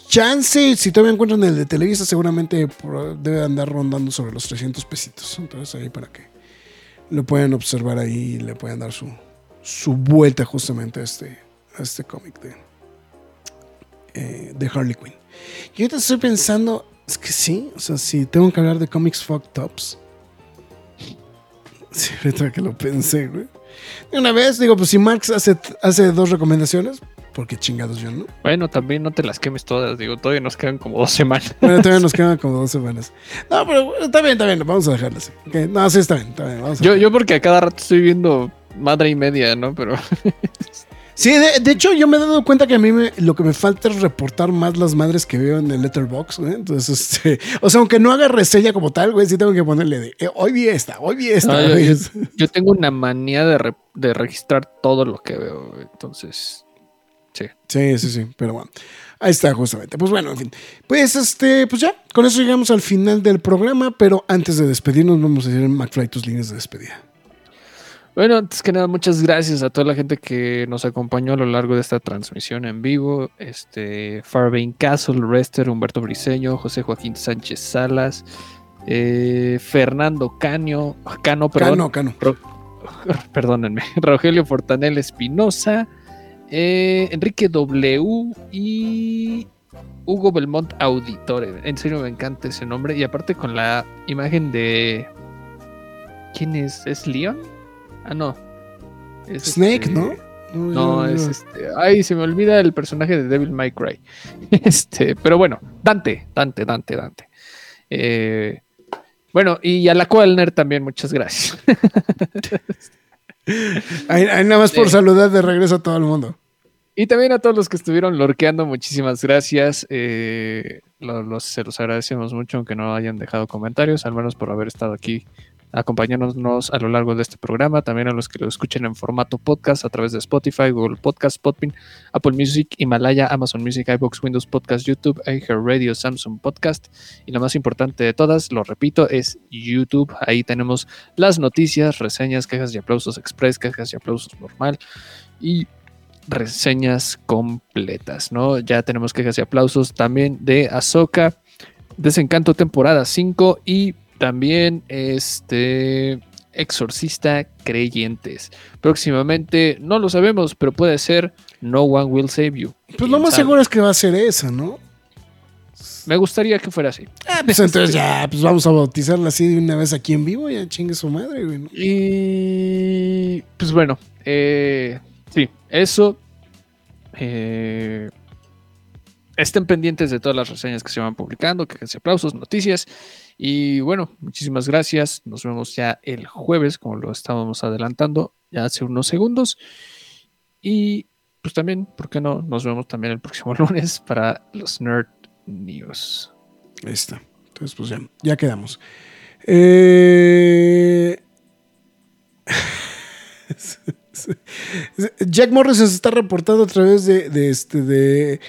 Speaker 2: chance, si todavía encuentran el de Televisa, seguramente debe andar rondando sobre los 300 pesitos. Entonces ahí para que lo puedan observar ahí y le puedan dar su, su vuelta justamente a este, a este cómic de, eh, de Harley Quinn. Y ahorita estoy pensando, es que sí, o sea, si tengo que hablar de cómics fucked ups. Sí, ahorita que lo pensé, güey. De una vez, digo, pues si Marx hace, hace dos recomendaciones, porque chingados yo, ¿no?
Speaker 3: Bueno, también no te las quemes todas, digo, todavía nos quedan como dos semanas.
Speaker 2: Bueno, todavía nos quedan como dos semanas. No, pero bueno, está bien, está bien, vamos a dejarlo así. Ok, No, sí, está bien, está bien. Vamos a
Speaker 3: Yo, yo porque a cada rato estoy viendo madre y media, ¿no? Pero
Speaker 2: Sí, de, de hecho, yo me he dado cuenta que a mí me- lo que me falta es reportar más las madres que veo en el letterbox, güey. Entonces, este, o sea, aunque no haga reseña como tal, güey, sí tengo que ponerle de, eh, hoy vi esta, hoy vi esta.
Speaker 3: No, yo,
Speaker 2: güey.
Speaker 3: yo- yo tengo una manía de, re- de registrar todo lo que veo, güey, entonces, sí.
Speaker 2: Sí, sí, sí, pero bueno. Ahí está, justamente. Pues bueno, en fin. Pues este, pues ya, con eso llegamos al final del programa, pero antes de despedirnos, vamos a decir en McFly tus líneas de despedida.
Speaker 3: Bueno, antes que nada, muchas gracias a toda la gente que nos acompañó a lo largo de esta transmisión en vivo. Este, Farvain Castle, Rester, Humberto Briseño, José Joaquín Sánchez Salas, eh, Fernando Caño, Cano, perdón,
Speaker 2: Cano, Cano.
Speaker 3: Ro- perdónenme, Rogelio Fortanel Espinosa, eh, Enrique W y Hugo Belmont Auditore. En serio me encanta ese nombre. Y aparte con la imagen de. ¿Quién es? ¿Es Leon? Ah, no. Es
Speaker 2: Snake,
Speaker 3: este-
Speaker 2: ¿no?
Speaker 3: No, es este. Ay, se me olvida el personaje de Devil May Cry. Este, pero bueno, Dante, Dante, Dante, Dante. Eh, bueno, y a la Coalner también, muchas gracias.
Speaker 2: Ahí, ahí nada más por
Speaker 3: Sí.
Speaker 2: saludar de regreso a todo el mundo.
Speaker 3: Y también a todos los que estuvieron lorqueando, muchísimas gracias. Eh, lo- los, se los agradecemos mucho, aunque no hayan dejado comentarios, al menos por haber estado aquí acompañándonos a lo largo de este programa. También a los que lo escuchen en formato podcast a través de Spotify, Google Podcast, Podbean, Apple Music, Himalaya, Amazon Music, iBox, Windows Podcast, YouTube, iHeartRadio, Samsung Podcast. Y lo más importante de todas, lo repito, es YouTube. Ahí tenemos las noticias, reseñas, quejas y aplausos express, quejas y aplausos normal. Y reseñas completas, ¿no? Ya tenemos quejas y aplausos también de Ahsoka, Desencanto temporada 5 y también este Exorcista Creyentes. Próximamente, no lo sabemos, pero puede ser No One Will Save You.
Speaker 2: Pues
Speaker 3: ¿Quién
Speaker 2: lo más
Speaker 3: sabe?
Speaker 2: seguro es que va a ser esa, ¿no?
Speaker 3: Me gustaría que fuera así.
Speaker 2: Ah, pues entonces ya, pues vamos a bautizarla así de una vez aquí en vivo, ya chingue su madre, güey. ¿no?
Speaker 3: Y pues bueno, eh, eso. Eh, estén pendientes de todas las reseñas que se van publicando, que aplausos, noticias. Y bueno, muchísimas gracias. Nos vemos ya el jueves, como lo estábamos adelantando ya hace unos segundos. Y pues también, ¿por qué no? Nos vemos también el próximo lunes para los Nerd News.
Speaker 2: Ahí está. Entonces, pues ya, ya quedamos. Eh... Jack Morris se está reportando a través de, de este de,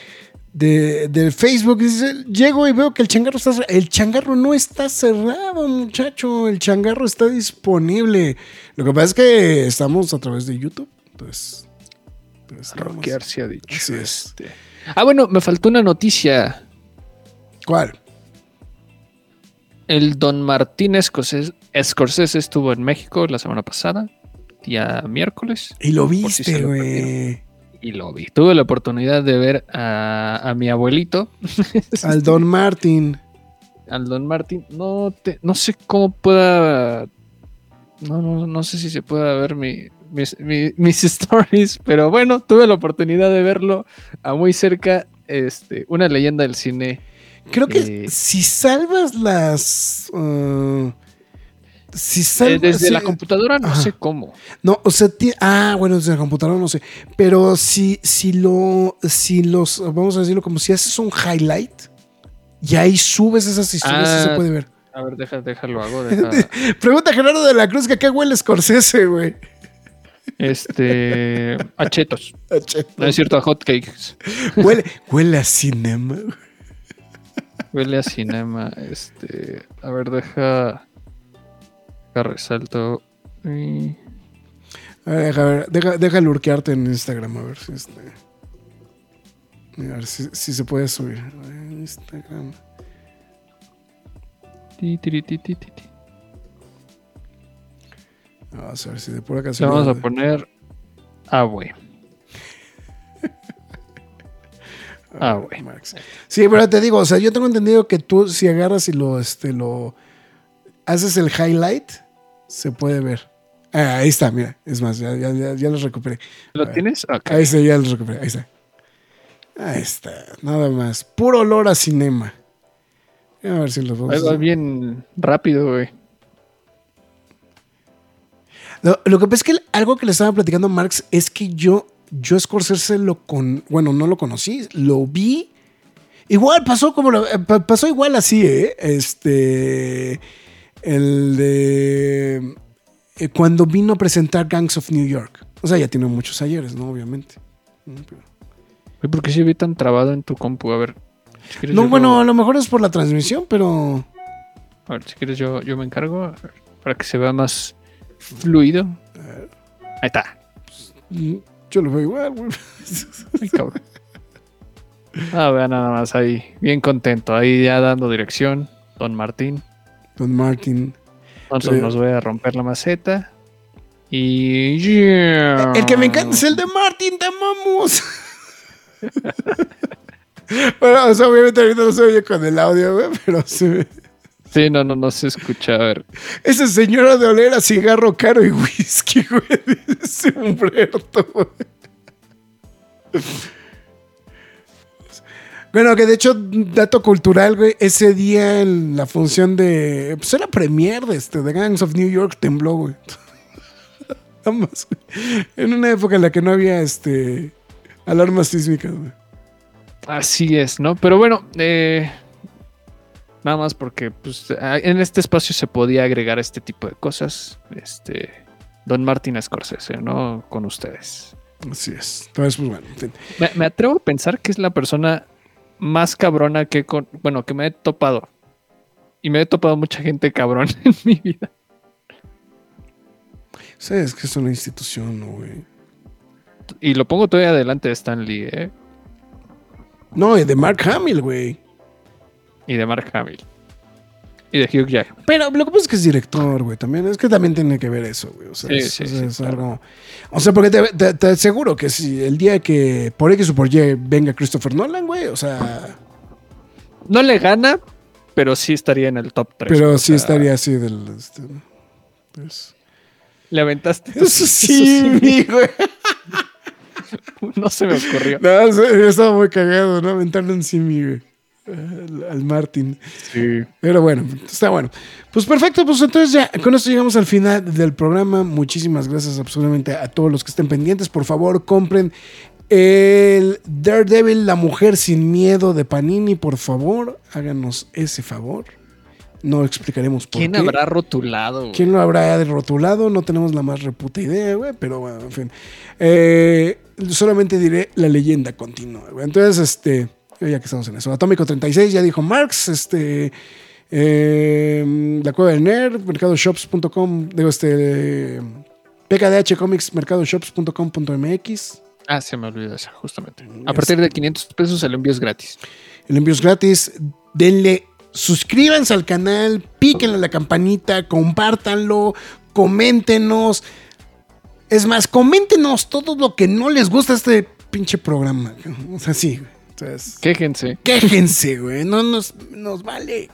Speaker 2: de, de Facebook. Dice, llego y veo que el changarro está cer- El changarro no está cerrado, muchacho. El changarro está disponible. Lo que pasa es que estamos a través de YouTube. Entonces, pues, nada más.
Speaker 3: Rockear se ha dicho.
Speaker 2: Así es.
Speaker 3: este. Ah, bueno, me faltó una noticia.
Speaker 2: ¿Cuál?
Speaker 3: El Don Martín Scorsese, Scorsese estuvo en México la semana pasada, día miércoles,
Speaker 2: Y lo
Speaker 3: si
Speaker 2: viste,
Speaker 3: lo
Speaker 2: güey.
Speaker 3: y lo vi. Tuve la oportunidad de ver a, a mi abuelito,
Speaker 2: Al Don Martin.
Speaker 3: al Don Martín. No, te, no sé cómo pueda. No, no, no sé si se pueda ver mi- mis, mi- mis stories, pero bueno, tuve la oportunidad de verlo a muy cerca. Este, una leyenda del cine.
Speaker 2: Creo que
Speaker 3: Eh.
Speaker 2: si salvas las. uh, si
Speaker 3: Eh, desde
Speaker 2: sí,
Speaker 3: la computadora no
Speaker 2: Ajá.
Speaker 3: sé cómo.
Speaker 2: No, o sea, ah, bueno, desde la computadora no sé. Pero si, si lo. Si los. Vamos a decirlo como si haces un highlight. Y ahí subes esas historias, sí se
Speaker 3: Ah.
Speaker 2: puede ver.
Speaker 3: A ver, deja, déjalo hago. Deja,
Speaker 2: Pregunta a Gerardo de la Cruz que qué huele Scorsese, güey.
Speaker 3: este. A chetos. No es cierto, a hotcakes.
Speaker 2: Huele, huele a cinema.
Speaker 3: Huele a cinema. Este. A ver, deja. Deja resalto. Y-
Speaker 2: A ver, deja, ver, deja, deja lurkearte en Instagram, a ver si este. A ver si, si se puede subir. A ver, Instagram.
Speaker 3: ti, ti, ti.
Speaker 2: Vamos a ver si de pura
Speaker 3: Le
Speaker 2: casualidad.
Speaker 3: vamos a poner. Ah, güey. Ah, güey.
Speaker 2: Sí, pero te digo, o sea, yo tengo entendido que tú si agarras y lo, este, lo haces el highlight, se puede ver. Ah, ahí está, mira. Es más, ya, ya, ya, ya los recuperé.
Speaker 3: ¿Lo
Speaker 2: A ver.
Speaker 3: tienes? Ok.
Speaker 2: Ahí está, ya los recuperé. Ahí está. Ahí está, nada más. Puro olor a cinema. A ver si los vamos
Speaker 3: Ahí va bien rápido, güey.
Speaker 2: Lo, lo que pasa es que algo que le estaba platicando a Marx es que yo, yo Scorsese lo con, bueno, no lo conocí, lo vi. Igual pasó como lo- eh, pa- pasó igual así, ¿eh? Este, el de eh, cuando vino a presentar Gangs of New York. O sea, ya tiene muchos ayeres, ¿no? Obviamente. Mm,
Speaker 3: ¿Por qué se ve tan trabado en tu compu? A ver. si
Speaker 2: No, bueno, a
Speaker 3: lo-
Speaker 2: mejor es por la transmisión, pero
Speaker 3: A ver, si quieres yo, yo me encargo ver, para que se vea más fluido. Ahí está.
Speaker 2: mm, yo lo veo igual. güey.
Speaker 3: Ay, cabrón. Ah, vea nada más ahí. Bien contento. Ahí ya dando dirección. Don Martín.
Speaker 2: Don Martin.
Speaker 3: Entonces nos voy a romper la maceta. Y. Ah.
Speaker 2: El que me encanta es el de Martin, te amamos. bueno, o sea, obviamente ahorita no se oye con el audio, güey, pero sí.
Speaker 3: Sí, no, no, no se escucha. A ver.
Speaker 2: Esa señora de oler a cigarro caro y whisky, güey. Humberto, güey. Bueno, que de hecho, dato cultural, güey, ese día en la función de. Pues era premier de, este, de Gangs of New York, tembló, güey. Nada más, güey. En una época en la que no había este alarmas sísmicas, güey.
Speaker 3: Así es, ¿no? Pero bueno, eh, nada más porque pues, en este espacio se podía agregar este tipo de cosas. Este, Don Martín Scorsese, ¿no? Con ustedes.
Speaker 2: Así es. Entonces, pues bueno, en fin.
Speaker 3: Me, me atrevo a pensar que es la persona más cabrona que con, bueno, que me he topado. Y me he topado mucha gente cabrón en mi vida.
Speaker 2: Sí, es que es una institución, ¿no, güey.
Speaker 3: Y lo pongo todavía adelante de Stan Lee, ¿eh?
Speaker 2: No, y de Mark Hamill, güey.
Speaker 3: Y de Mark Hamill. Y de Hugh Jackman.
Speaker 2: Pero lo que pasa es que es director, güey. También es que también tiene que ver eso, güey. O sea,
Speaker 3: Sí,
Speaker 2: es,
Speaker 3: sí, sí,
Speaker 2: es
Speaker 3: claro.
Speaker 2: algo. O sea, porque te, te- te aseguro que si el día que por X o por Y venga Christopher Nolan, güey, o sea.
Speaker 3: No le gana, pero sí estaría en el top 3.
Speaker 2: pero sí estaría así del. este, pues-
Speaker 3: Le aventaste.
Speaker 2: Eso sí, mi güey.
Speaker 3: No se me ocurrió.
Speaker 2: No, sí, estaba muy cagado, ¿no? Aventarle un simi, güey. Al, al Martin.
Speaker 3: Sí.
Speaker 2: Pero bueno, está bueno. Pues perfecto, pues entonces ya con esto llegamos al final del programa. Muchísimas gracias absolutamente a todos los que estén pendientes. Por favor, compren el Daredevil, la mujer sin miedo de Panini. Por favor, háganos ese favor. No explicaremos por
Speaker 3: ¿Quién
Speaker 2: qué.
Speaker 3: habrá rotulado? güey?
Speaker 2: ¿Quién lo habrá rotulado? No tenemos la más reputa idea, güey, pero bueno, en fin. Eh, solamente diré la leyenda continúa, güey. Entonces, este, ya que estamos en eso. Atómico 36, ya dijo Marx, este, eh, la cueva del nerd, mercadoshops.com, digo, este, PKDH Comics, mercadoshops.com.mx.
Speaker 3: Ah, se me olvidó esa, justamente. A partir de 500 pesos el envío es gratis.
Speaker 2: El envío es gratis. Denle, suscríbanse al canal, píquenle a la campanita, compártanlo, coméntenos. Es más, coméntenos todo lo que no les gusta este pinche programa. O sea, sí. Entonces,
Speaker 3: Quéjense.
Speaker 2: quéjense, güey. No nos, nos vale.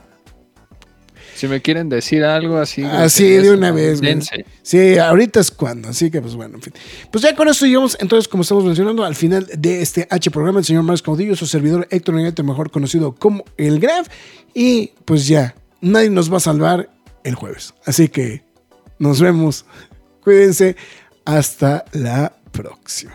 Speaker 3: Si me quieren decir algo así.
Speaker 2: Así
Speaker 3: groserías,
Speaker 2: de una vez, güey. Sí, ahorita es cuando. Así que, pues bueno, en fin. Pues ya con esto llegamos, entonces, como estamos mencionando, al final de este H programa, el señor Marcos Caudillo, su servidor Héctor Negrete, mejor conocido como el Graf. Y pues ya, nadie nos va a salvar el jueves. Así que nos vemos. Cuídense. Hasta la próxima.